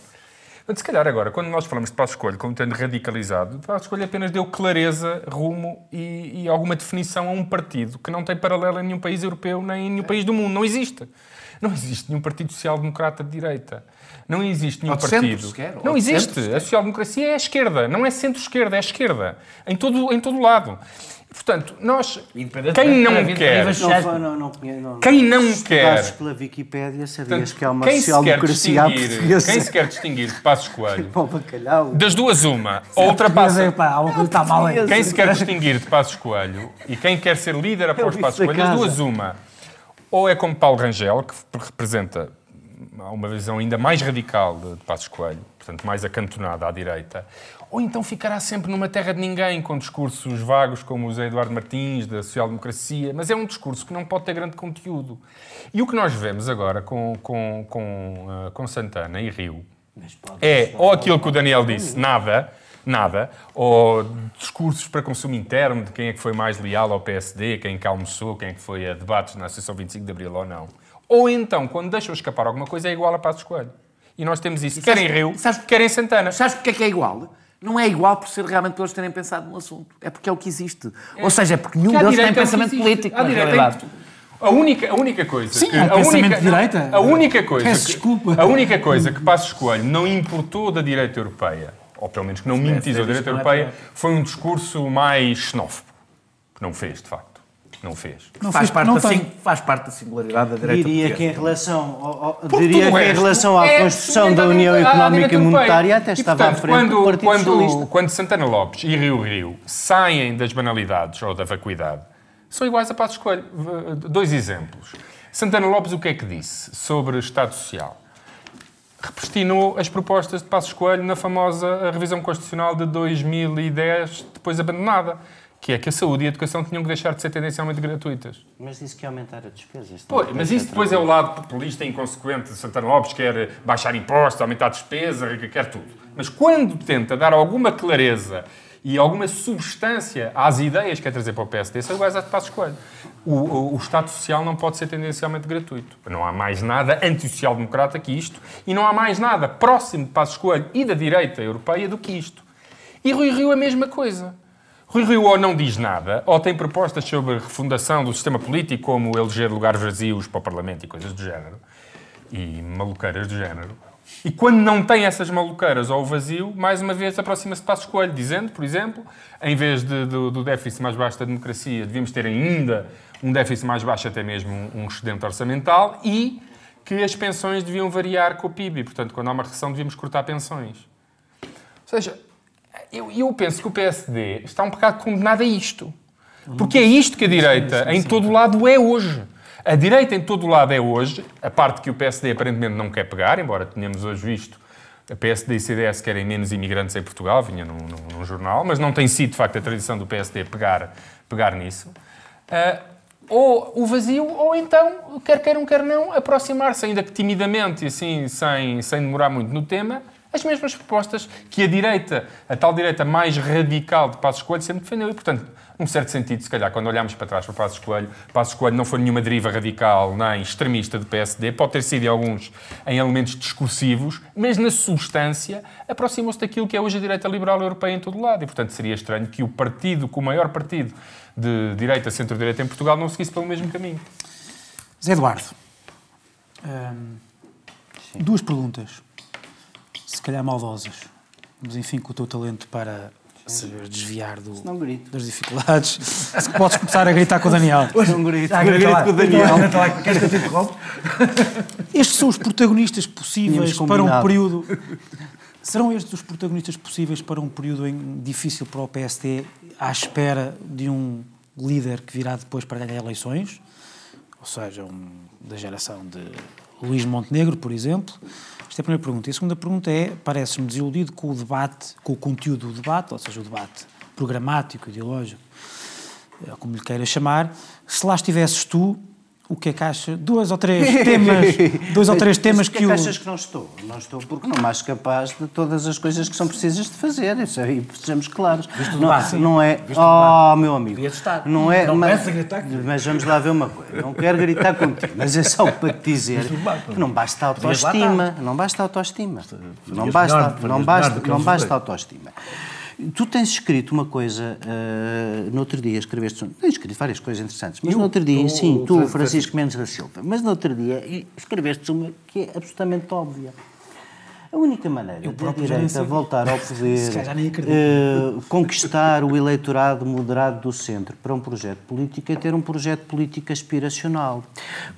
Se calhar agora, quando nós falamos de Passos Coelho como tendo radicalizado, Passos Coelho apenas deu clareza, rumo e, e alguma definição a um partido que não tem paralelo em nenhum país europeu nem em nenhum país do mundo. Não existe. Não existe nenhum partido social-democrata de direita. Não existe nenhum partido. sequer, não existe. centro, a social-democracia é a esquerda. Não é centro-esquerda, é a esquerda. Em todo, em todo lado. Portanto, nós. Quem não quer. Quem não Se quer. pela Wikipédia, sabias que há uma quem se quer social-democracia portuguesa. quem se quer distinguir de Passos Coelho, (laughs) das duas uma, ou ultrapassa. Mas, pá, há uma coisa que está mal aí. Quem se quer distinguir de Passos Coelho e quem quer ser líder após Passos Coelho, das duas uma. Ou é como Paulo Rangel, que representa uma visão ainda mais radical de de Passos Coelho, portanto mais acantonada à direita, ou então ficará sempre numa terra de ninguém, com discursos vagos como o Zé Eduardo Martins, da social-democracia, mas é um discurso que não pode ter grande conteúdo. E o que nós vemos agora com, com, com, ah, com Santana e Rio é ou aquilo que o Daniel disse, nada, nada, ou discursos para consumo interno de quem é que foi mais leal ao PSD, quem é que almoçou, quem é que foi a debates na Associação 25 de Abril ou não. Ou então, quando deixam escapar alguma coisa, é igual a Passos Coelho. E nós temos isso, quer em sabes- Rio, sabes- quer em Santana. Sabes porque é que é igual? Não é igual por ser realmente por eles terem pensado no assunto. É porque é o que existe. Ou seja, é porque nenhum Que à deles tem é pensamento político, À na direita realidade. tem- A única, a única coisa Sim, que, há um a pensamento única, de direita. A única coisa Peço que, desculpa. A única coisa que Passos Coelho não importou da direita europeia, ou pelo menos que não mimetizou a direita europeia, foi um discurso mais xenófobo. Que não fez, de facto. Não fez. Não faz, fez, parte não da, faz parte da singularidade da direita Diria que em relação, ao, ao diria que em relação à é construção da União Económica e Monetária até estava portanto, à frente quando, do Partido quando, Socialista. Quando Santana Lopes e Rio Rio saem das banalidades ou da vacuidade, são iguais a Passos Coelho. Dois exemplos. Santana Lopes o que é que disse sobre Estado Social? Repristinou as propostas de Passos Coelho na famosa revisão constitucional de 2010, depois abandonada, que é que a saúde e a educação tinham que deixar de ser tendencialmente gratuitas. Mas disse que ia aumentar a despesa. Pois, mas isso depois é o lado populista e inconsequente de Santana Lopes, quer baixar impostos, aumentar a despesa, quer tudo. Mas quando tenta dar alguma clareza e alguma substância às ideias que quer trazer para o PSD, são iguais às de Passos Coelho. O, o, o, Estado Social não pode ser tendencialmente gratuito. Não há mais nada antissocial-democrata que isto e não há mais nada próximo de Passos Coelho e da direita europeia do que isto. E Rui Rio a mesma coisa. Rui Rio ou não diz nada, ou tem propostas sobre refundação do sistema político, como eleger lugares vazios para o Parlamento e coisas do género, e maluqueiras do género, e quando não tem essas maluqueiras ou o vazio, mais uma vez aproxima-se de Passo Coelho, dizendo, por exemplo, em vez de, do, do, déficit mais baixo da democracia, devíamos ter ainda um déficit mais baixo, até mesmo um, um excedente orçamental, e que as pensões deviam variar com o PIB. E, portanto, quando há uma recessão, devíamos cortar pensões. Ou seja, eu, eu penso que o PSD está um bocado condenado a isto. Porque é isto que a direita, em todo o lado, é hoje. A direita em todo o lado é hoje, a parte que o PSD aparentemente não quer pegar, embora tenhamos hoje visto a PSD e CDS querem menos imigrantes em Portugal, vinha num, num, num, jornal, mas não tem sido, de facto, a tradição do PSD pegar, pegar nisso. Uh, ou o vazio, ou então, quer queiram, quer não, aproximar-se, ainda que timidamente e assim, sem, sem demorar muito no tema, as mesmas propostas que a direita, a tal direita mais radical de Passos Coelho, sempre defendeu. E, portanto, num certo sentido, se calhar, quando olhamos para trás para Passos Coelho, Passos Coelho não foi nenhuma deriva radical nem extremista do PSD, pode ter sido em alguns em elementos discursivos, mas na substância aproximou-se daquilo que é hoje a direita liberal europeia em todo o lado. E, portanto, seria estranho que o partido, que o maior partido de direita, centro-direita em Portugal, não seguisse pelo mesmo caminho. Zé Eduardo, hum, duas perguntas, se calhar maldosas, mas enfim, com o teu talento para saber desviar do, das dificuldades. Podes começar a gritar com o Daniel. Não grito, ah, grito com o Daniel. Queres que eu te interrompa? Estes são os protagonistas possíveis para um período... Serão estes os protagonistas possíveis para um período difícil para o PST à espera de um líder que virá depois para ganhar eleições? Ou seja, um, da geração de Luís Montenegro, por exemplo, esta é a primeira pergunta. E a segunda pergunta é: parece-me desiludido com o debate, com o conteúdo do debate, ou seja, o debate programático, ideológico, eh, como lhe queira chamar, se lá estivesses tu, o que é que acha? Duas ou três (laughs) temas, dois ou três temas que, que, é que achas que não estou? Não estou porque não mais capaz de todas as coisas que são precisas de fazer, isso aí sejamos claros. Não, não é, oh meu amigo, não é, não mas, mas vamos lá ver uma coisa, não quero gritar contigo, mas é só para te dizer que não basta autoestima, não basta autoestima, não basta, não basta, não basta autoestima. Tu tens escrito uma coisa, uh, no outro dia escreveste, tens escrito várias coisas interessantes, mas eu, no outro dia, sim, tu, Francisco Mendes da Silva, mas no outro dia escreveste uma que é absolutamente óbvia. A única maneira eu da direita voltar ao (laughs) poder, uh, conquistar o eleitorado moderado do centro para um projeto político é ter um projeto político aspiracional.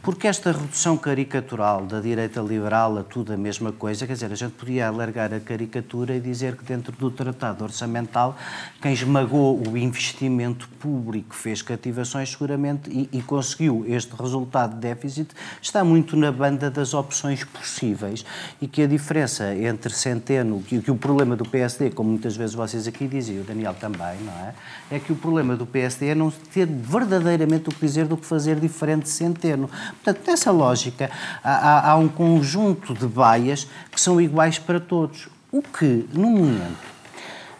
Porque esta redução caricatural da direita liberal a tudo a mesma coisa, quer dizer, a gente podia alargar a caricatura e dizer que dentro do tratado orçamental quem esmagou o investimento público fez cativações seguramente e, e conseguiu este resultado de déficit está muito na banda das opções possíveis. E que a diferença diferença entre Centeno, que, que o problema do PSD, como muitas vezes vocês aqui diziam, o Daniel também, não é? É que o problema do PSD é não ter verdadeiramente o que dizer do que fazer diferente de Centeno. Portanto, nessa lógica, há, há, há um conjunto de baias que são iguais para todos. O que, no momento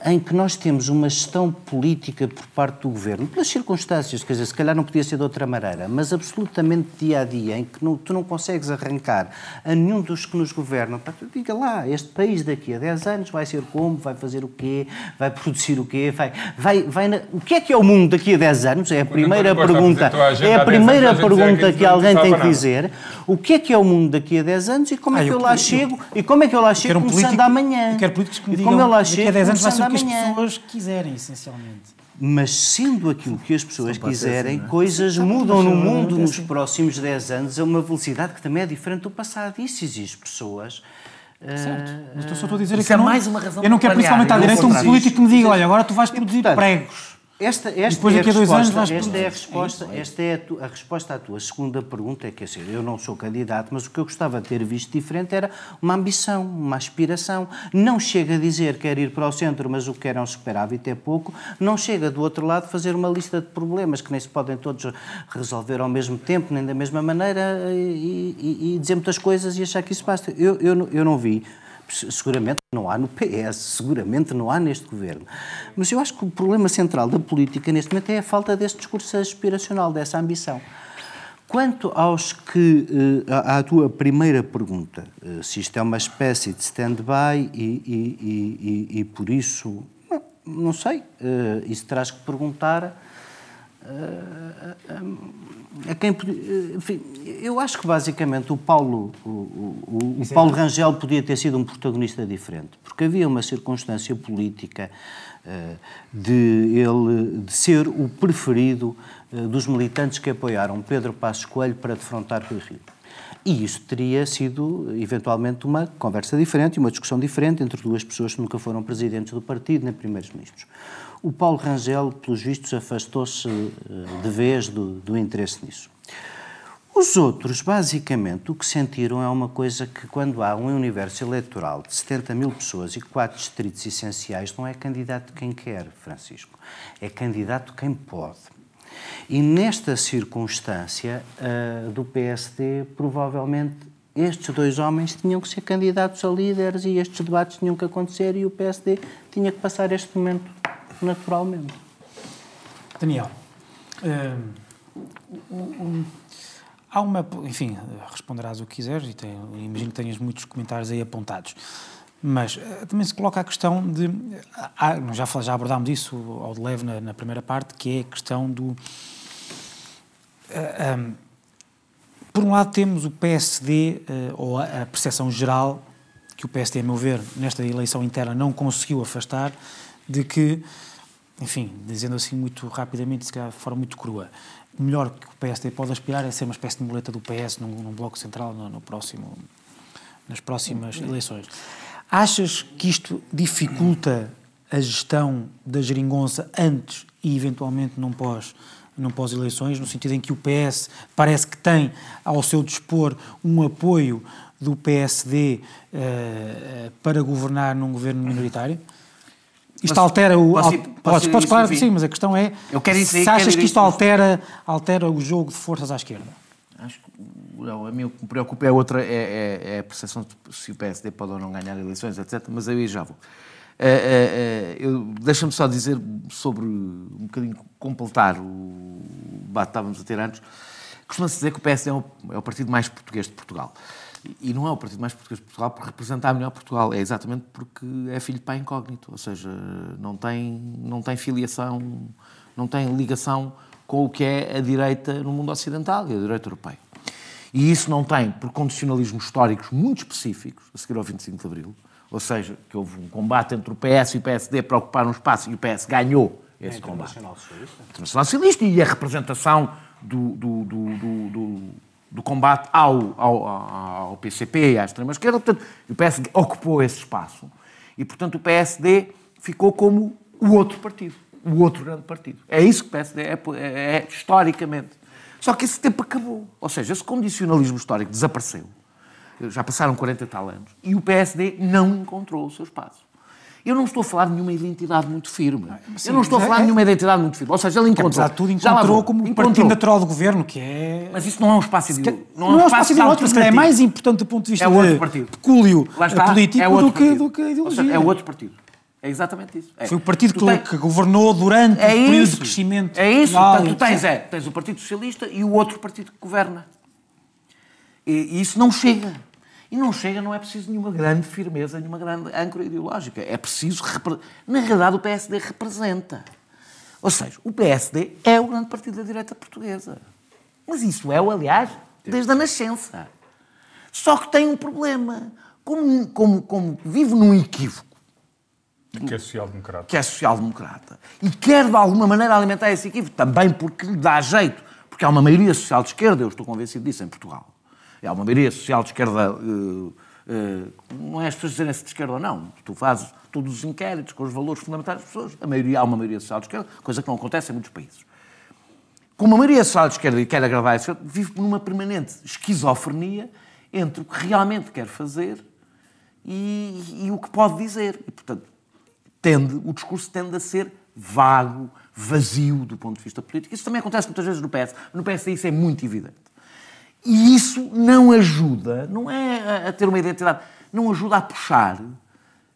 em que nós temos uma gestão política por parte do governo, pelas circunstâncias, quer dizer, se calhar não podia ser de outra maneira, mas absolutamente dia a dia, em que não, tu não consegues arrancar a nenhum dos que nos governam, pá, tu diga lá, este país daqui a 10 anos vai ser como, vai fazer o quê, vai produzir o quê, vai, vai, vai na... o que é que é o mundo daqui a 10 anos? É a primeira pergunta, é a primeira pergunta que alguém tem que dizer. O que é que é o mundo daqui a 10 anos e como é ah, é que eu, eu lá eu, chego? Eu, e como é que eu lá chego começando político, amanhã? Eu quero políticos que me digam, daqui a 10 anos vai ser que as pessoas quiserem, essencialmente. Mas sendo aquilo que as pessoas quiserem, assim, é? coisas mudam no mundo nos assim. próximos 10 anos a uma velocidade que também é diferente do passado. Isso exige pessoas. Certo. Uh, mas estou só a dizer que é mais uma razão eu não quero principalmente à direita um político que me diga, olha, agora tu vais produzir portanto, pregos. Esta, esta Depois é daqui a dois anos vais esta é a resposta, é esta é a, tu, a, resposta à tua segunda pergunta, é que assim, eu não sou candidato, mas o que eu gostava de ter visto diferente era uma ambição, uma aspiração. Não chega a dizer que quer ir para o centro, mas o que é um superávit é pouco. Não chega do outro lado fazer uma lista de problemas que nem se podem todos resolver ao mesmo tempo, nem da mesma maneira, e, e, e dizer muitas coisas e achar que isso basta. Eu, eu, eu não vi seguramente não há no PS, seguramente não há neste governo. Mas eu acho que o problema central da política neste momento é a falta desse discurso aspiracional, dessa ambição. Quanto aos que. Eh, à tua primeira pergunta, eh, se isto é uma espécie de stand-by e, e, e, e, por isso. Não, não sei. Eh, isso terás que perguntar a quem enfim, eu acho que basicamente o Paulo o, o, o Paulo Rangel podia ter sido um protagonista diferente porque havia uma circunstância política uh, de ele de ser o preferido uh, dos militantes que apoiaram Pedro Passos Coelho para defrontar Rui Rio e isso teria sido, eventualmente, uma conversa diferente uma discussão diferente entre duas pessoas que nunca foram presidentes do partido nem primeiros ministros. O Paulo Rangel, pelos vistos, afastou-se eh, de vez do, do interesse nisso. Os outros, basicamente, o que sentiram é uma coisa que, quando há um universo eleitoral de 70 mil pessoas e quatro distritos essenciais, não é candidato quem quer, Francisco. É candidato quem pode. E nesta circunstância uh, do PSD, provavelmente estes dois homens tinham que ser candidatos a líderes e estes debates tinham que acontecer e o PSD tinha que passar este momento naturalmente. Daniel, hum, um, há uma. Enfim, responderás o que quiseres e tem, imagino que tenhas muitos comentários aí apontados. Mas uh, também se coloca a questão de. Ah, já, já abordámos isso ao de leve na, na, primeira parte, que é a questão do. Eh, um, por um lado, temos o PSD, uh, ou a percepção geral, que o PSD, a meu ver, nesta eleição interna não conseguiu afastar, de que enfim, dizendo assim muito rapidamente, se calhar de forma muito crua, o melhor que o PSD pode aspirar é ser uma espécie de muleta do PS num, num bloco central no, no, próximo, nas próximas eleições. Achas que isto dificulta a gestão da geringonça antes e eventualmente não pós não pós-eleições, no sentido em que o PS parece que tem ao seu dispor um apoio do PSD uh, eh, para governar num governo minoritário? Isto mas, altera o. Posso, posso, podes, podes claro que sim, mas a questão é eu quero ir, se achas que isto altera, altera o jogo de forças à esquerda. Acho que não, a mim o que me preocupa é outra, é, é, é, a percepção de se o PSD pode ou não ganhar eleições, etc. Mas aí já vou. É, é, é Deixa-me só dizer sobre, um bocadinho, completar o debate que estávamos a ter antes. Costuma-se dizer que o PSD é o, é o partido mais português de Portugal. E não é o partido mais português de Portugal por representar melhor Portugal, é exatamente porque é filho de pai incógnito, ou seja, não tem, não tem filiação, não tem ligação com o que é a direita no mundo ocidental e a direita europeia. E isso não tem por condicionalismos históricos muito específicos, a seguir ao 25 de Abril, ou seja, que houve um combate entre o PS e o PSD para ocupar um espaço e o PS ganhou esse é combate. Internacional Socialista. Internacional Socialista e a representação do, do, do, do do combate ao, ao, ao PCP e à extrema-esquerda. Portanto, o PSD ocupou esse espaço e, portanto, o PSD ficou como o outro partido, o outro grande partido. É isso que o PSD é, é, é historicamente. Só que esse tempo acabou. Ou seja, esse condicionalismo histórico desapareceu. Já passaram 40 e tal anos. E o PSD não encontrou o seu espaço. Eu não estou a falar de nenhuma identidade muito firme. Sim, eu não estou a falar é, de nenhuma identidade muito firme. Ou seja, ele encontrou. Que, apesar de tudo, encontrou como encontrou. partido natural do governo, que é. Mas isso não é um espaço ideológico. Não, não, é um espaço ideológico, mas é mais importante do ponto de vista é outro partido. pecúlio político é do, que, do que a ideologia. Seja, é outro partido. É exatamente isso. É. Foi o partido que, que, governou durante é o período de crescimento. É isso. Portanto, tu tens, é, tens o Partido Socialista e o outro partido que governa. E, e isso não chega. E não chega, não é preciso nenhuma grande firmeza, nenhuma grande âncora ideológica. É preciso. Na realidade, o PSD representa. Ou seja, o PSD é o grande partido da direita portuguesa. Mas isso é o, aliás, desde a nascença. Só que tem um problema. Como, como, como vive num equívoco, Que é social-democrata. Que é social-democrata. E quer, de alguma maneira, alimentar esse equívoco, também porque lhe dá jeito. Porque há uma maioria social de esquerda, eu estou convencido disso, em Portugal. Há uma maioria social de esquerda. Uh, uh, não é as pessoas dizerem se de esquerda ou não. Tu fazes todos os inquéritos com os valores fundamentais das pessoas. A maioria, há uma maioria social de esquerda, coisa que não acontece em muitos países. Como a maioria social de esquerda e quer agradar a esquerda, vive numa permanente esquizofrenia entre o que realmente quer fazer e, e o que pode dizer. E, portanto, tende, o discurso tende a ser vago, vazio do ponto de vista político. Isso também acontece muitas vezes no PS. No PS isso é muito evidente. E isso não ajuda, não é a ter uma identidade, não ajuda a puxar.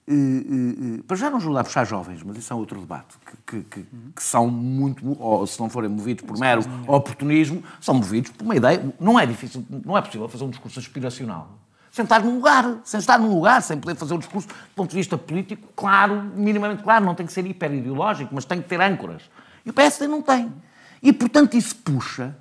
Uh, uh, uh, para já não ajuda a puxar jovens, mas isso é outro debate. Que, que, que, que são muito, ou se não forem movidos por mero oportunismo, são movidos por uma ideia. Não é difícil, não é possível fazer um discurso aspiracional sem estar num lugar, sem estar num lugar, sem poder fazer um discurso do ponto de vista político claro, minimamente claro, não tem que ser hiperideológico, mas tem que ter âncoras. E o PSD não tem. E, portanto, isso puxa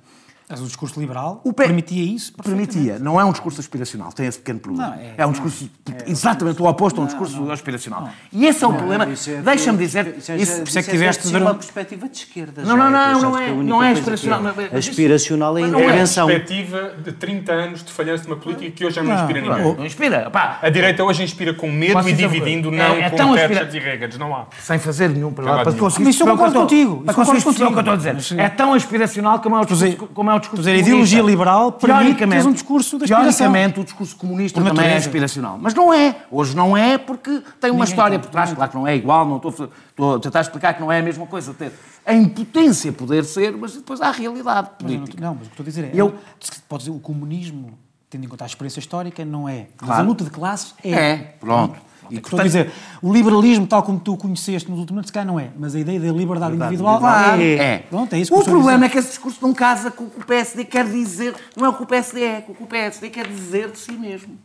mas o discurso liberal o permitia isso? Permitia. Não é um discurso aspiracional, tem esse pequeno problema. Não, é, é, um discurso não, é, exatamente o oposto a um discurso não, aspiracional. E esse é o problema. É, Deixa-me dizer. Isso, isso, isso, isso é que tiveste uma perspectiva de esquerda. Não, não, não, não é, não é aspiracional. É. Aspiracional é a intervenção. É a perspectiva de 30 anos de falhança de uma política que hoje já não inspira ninguém. Não inspira. A direita hoje inspira com medo e dividindo, não com Thatcher e Reagan. Não há. Sem fazer nenhum problema. Conseguir Isso eu concordo contigo. Para conseguir o que eu estou a dizer. É tão aspiracional como é o discurso ideologia liberal permite um discurso Teoricamente, o discurso comunista também é aspiracional. Mas não é. Hoje não é porque tem uma Ninguém história por trás. Claro que não é igual, não estou, estou a tentar explicar que não é a mesma coisa. A impotência poder ser, mas depois há a realidade política. Não, mas o que estou a dizer é, eu, pode dizer, o comunismo, tendo em conta a experiência histórica, não é. Claro. Mas a luta de classes é. É, pronto. E, portanto, estou a dizer, o liberalismo, tal como tu o conheceste nos últimos anos, cá não é. Mas a ideia da liberdade individual claro, é. é. Pronto, é isso o problema é que esse discurso não casa com o que o PSD quer dizer. Não é o que o PSD é, é o que o PSD quer dizer de si mesmo.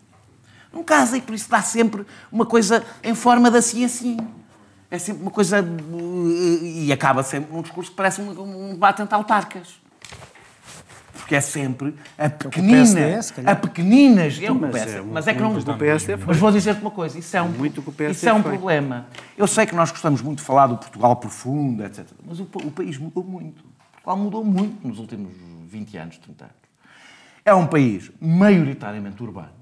Não casa e por isso dá sempre uma coisa em forma de assim assim. É sempre uma coisa. E acaba sempre num discurso que parece um, um debate entre autarcas porque é sempre a pequenina, PSD, a pequeninas, é um mas, é, mas é que não, PSD mas vou dizer-te uma coisa, isso é um, muito isso é um problema. Eu sei que nós gostamos muito de falar do Portugal profundo, etc, mas o, o país mudou muito. Portugal mudou muito nos últimos 20 anos, 30 anos. É um país maioritariamente urbano,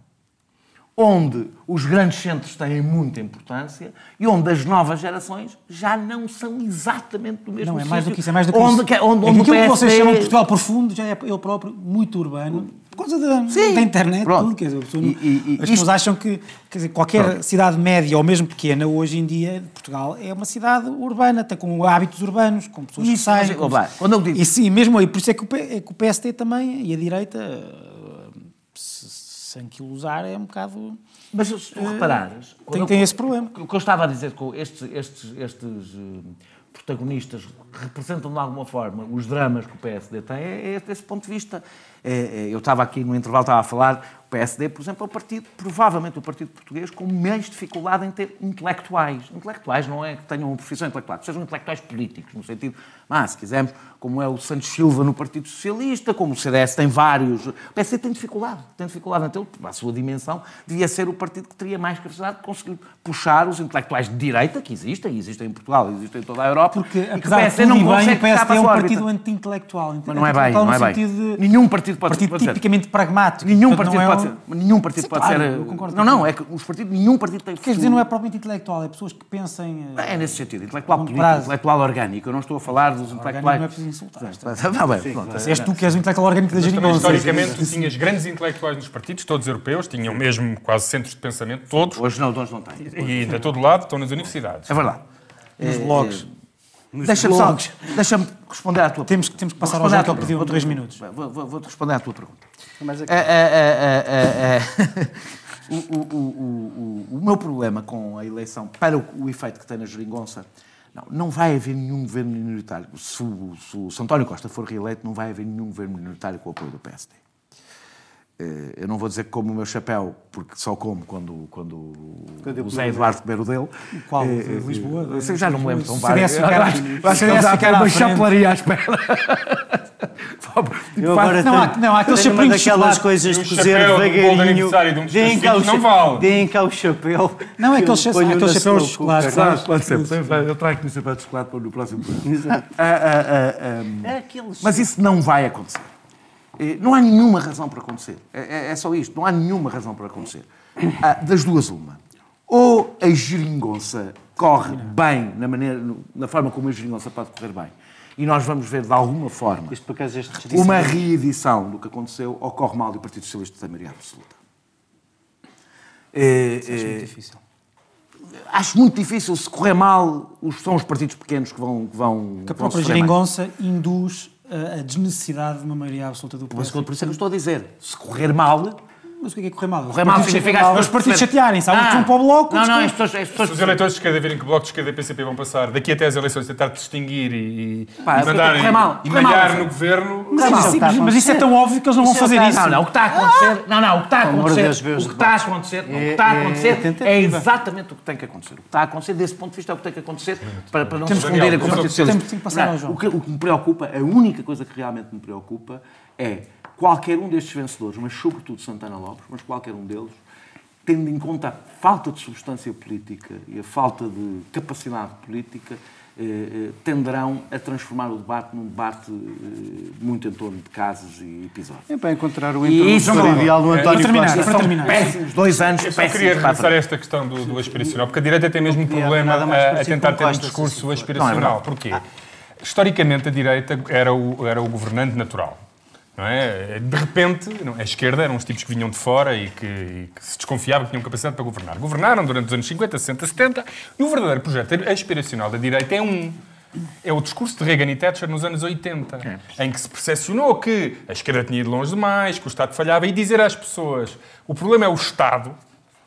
onde os grandes centros têm muita importância e onde as novas gerações já não são exatamente do mesmo Não, é mais do que isso, é mais do que onde, isso. Onde, onde, é aquilo PSD... que vocês chamam de Portugal profundo já é ele próprio muito urbano. Por causa da, da internet, tudo. Quer dizer, pessoa, e, e, as pessoas isto... acham que dizer, qualquer pronto. cidade média ou mesmo pequena, hoje em dia, Portugal é uma cidade urbana, tem com hábitos urbanos, com pessoas isso, que saem. Mas, com... quando eu digo... E sim, mesmo aí, por isso é que, o, é que o PST também, e a direita, sem que usar, é um bocado mas se tu reparares... Tem, tem esse problema. O que eu estava a dizer com estes, estes, estes uh, protagonistas representam de alguma forma os dramas que o PSD tem, é, é desse ponto de vista. É, é, eu estava aqui no intervalo, estava a falar, o PSD, por exemplo, é o partido, provavelmente o partido português, com mais dificuldade em ter intelectuais. Intelectuais não é que tenham uma profissão intelectual, sejam intelectuais políticos, no sentido, mas, se quisermos, como é o Santos Silva no Partido Socialista, como o CDS tem vários. O PSD tem dificuldade, tem dificuldade tê-lo, a sua dimensão, devia ser o partido que teria mais capacidade de conseguir puxar os intelectuais de direita, que existem, existem em Portugal, existem em toda a Europa, porque, apesar de tudo não bem, o PSD é um partido anti-intelectual. Mas não é bem, não é bem. De... Nenhum partido pode partido pode tipicamente ser. pragmático. Nenhum partido é pode ser. Nenhum partido Sim, pode claro, ser. Eu concordo não, não, é que os partidos, nenhum partido tem. Quer dizer, não é propriamente intelectual, é pessoas que pensem. É nesse sentido, intelectual político, prazo. intelectual orgânico. Eu não estou a falar dos intelectuais. Não é preciso insultar. Não, bem, Sim, pronto. És tu que és o intelectual orgânico da geringonça. Historicamente, tinhas grandes intelectuais nos partidos, todos europeus, tinham mesmo quase centros de pensamento, todos. Hoje não, hoje não têm. E de todo lado estão nas universidades. É verdade. Nos blogs. Deixa-me só, deixa-me responder à tua temos, temos que passar ao Jota que pediu três minutos. Vou, vou, vou, responder à tua pergunta. Mas aqui... (laughs) é, é, o, o, o, o, meu problema com a eleição, para o, efeito que tem na geringonça, não, não vai haver nenhum governo minoritário. Se o, se António Costa for reeleito, não vai haver nenhum governo minoritário com o apoio do PSD. Eh, eu não vou dizer que como o meu chapéu, porque só como quando, quando o Zé Eduardo comer o dele. Qual? De Lisboa? Eu já não me lembro tão Se bem. se já ficar uma chapelaria à espera. Eu agora Não, há- tenho- não, há chapelinhos de daquelas coisas de o cozer chapéu de devagarinho. de um Deem cá o não vale. Deem cá o chapéu. Não, é aqueles na chapéus de chocolate. ser, podemos- eu trago-te um chapéu de chocolate para no próximo programa. Exato. Ah, ah, ah, É. Mas isso não vai acontecer. Eh, Não há nenhuma razão para acontecer. É, é- é só isto. Não há nenhuma razão para acontecer. Ah, das duas, uma. Ou a geringonça corre bem na, maneira, no- na forma como a geringonça pode correr bem, e nós vamos ver de alguma forma Isto por acaso este uma reedição do que aconteceu, ou corre mal e o Partido Socialista tem maioria absoluta. Eh, Acho muito difícil. acho muito difícil. Se correr mal, os- são os partidos pequenos que vão. Que vão Que a própria sofrer mais. geringonça induz a, desnecessidade de uma maioria absoluta do PS. por isso é que eu estou a dizer. Se correr mal, Mas o que é que é correr mal? correr mal significa as Os partidos chatearem-se. Há uns que vão para o bloco, Não, não, que- as pessoas, as pessoas Se os eleitores de esquerda virem que o Bloco de Esquerda e PCP vão passar daqui até às eleições, tentar distinguir e, Pá, e mandarem correr mal, e mal, malhar no governo... Mas, isso- a é tão óbvio que eles não vão Isso é fazer isso. Não, não, o que está a acontecer, não, não, o que está a de acontecer, o que está a acontecer, o que está a é- acontecer é é, exatamente o que tem que acontecer. O que está a acontecer, desse ponto de vista, é o que tem que acontecer para, para não se Temos- fundirem com o Daniel, Partido temos- Socialista. temos que passar Não, ao João. o, que, o que me preocupa, a única coisa que realmente me preocupa é qualquer um destes vencedores, mas sobretudo Santana Lopes, mas qualquer um deles, tendo em conta a falta de substância política e a falta de capacidade política, eh, eh, tenderão a transformar o debate num debate eh, muito em torno de casos e episódios. É para encontrar o interlocutor ideal do para António terminar, Costa. para terminar. péssimos, dois anos Eu só péssimos queria para a regressar a esta questão do, do aspiracional, porque a direita tem mesmo um problema a, a tentar ter um discurso aspiracional. É Porquê? Historicamente, a direita era o, era o governante natural. Não é? De repente, a esquerda eram os tipos que vinham de fora e que, e que se desconfiavam que tinham capacidade para governar. Governaram durante os anos 50, 60, 70 e o verdadeiro projeto aspiracional da direita é um. É o discurso de Reagan e Thatcher nos anos 80, em que se percepcionou que a esquerda tinha ido longe demais, que o Estado falhava, e dizer às pessoas o problema é o Estado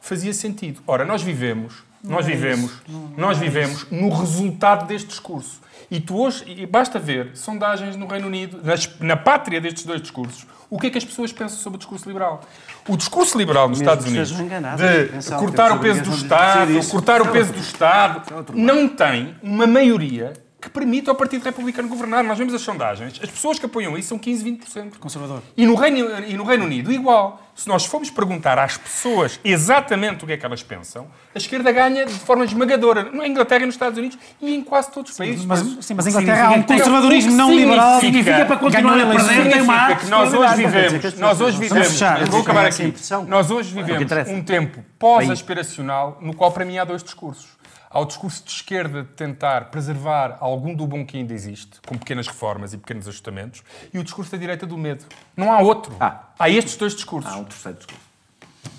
fazia sentido. Ora, nós vivemos, nós vivemos, nós vivemos no resultado deste discurso. E tu hoje, e basta ver sondagens no Reino Unido, nas- na pátria destes dois discursos, o que é que as pessoas pensam sobre o discurso liberal. O discurso liberal nos Mesmo Estados Unidos, de cortar o peso do Estado, cortar o peso do Estado, não tem uma maioria que permita ao Partido Republicano governar. Nós vemos as sondagens, as pessoas que apoiam isso são 15, 20%. Conservador. E no, Reino, e no Reino Unido, igual. Se nós formos perguntar às pessoas exatamente o que é que elas pensam, a esquerda ganha de forma esmagadora. Na Inglaterra e nos Estados Unidos e em quase todos os países. Mas, sim, mas o em que Inglaterra há um conservadorismo não liberal. significa para continuar a perder, tem uma que nós hoje vivemos, nós hoje vivemos, fechar. vou acabar aqui, nós hoje vivemos interessa. um tempo pós-aspiracional no qual para mim há dois discursos. Há o discurso de esquerda de tentar preservar algum do bom que ainda existe, com pequenas reformas e pequenos ajustamentos, e o discurso da direita do medo. Não há outro. Ah. Há estes dois discursos. Há um terceiro discurso.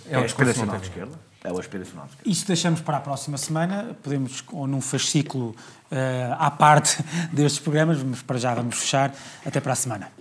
É É um o discurso aspiracional de esquerda. É o aspiracional de esquerda. Isto deixamos para a próxima semana. Podemos, ou num fascículo eh, à parte (laughs) destes programas, mas para já vamos fechar. Até para a semana.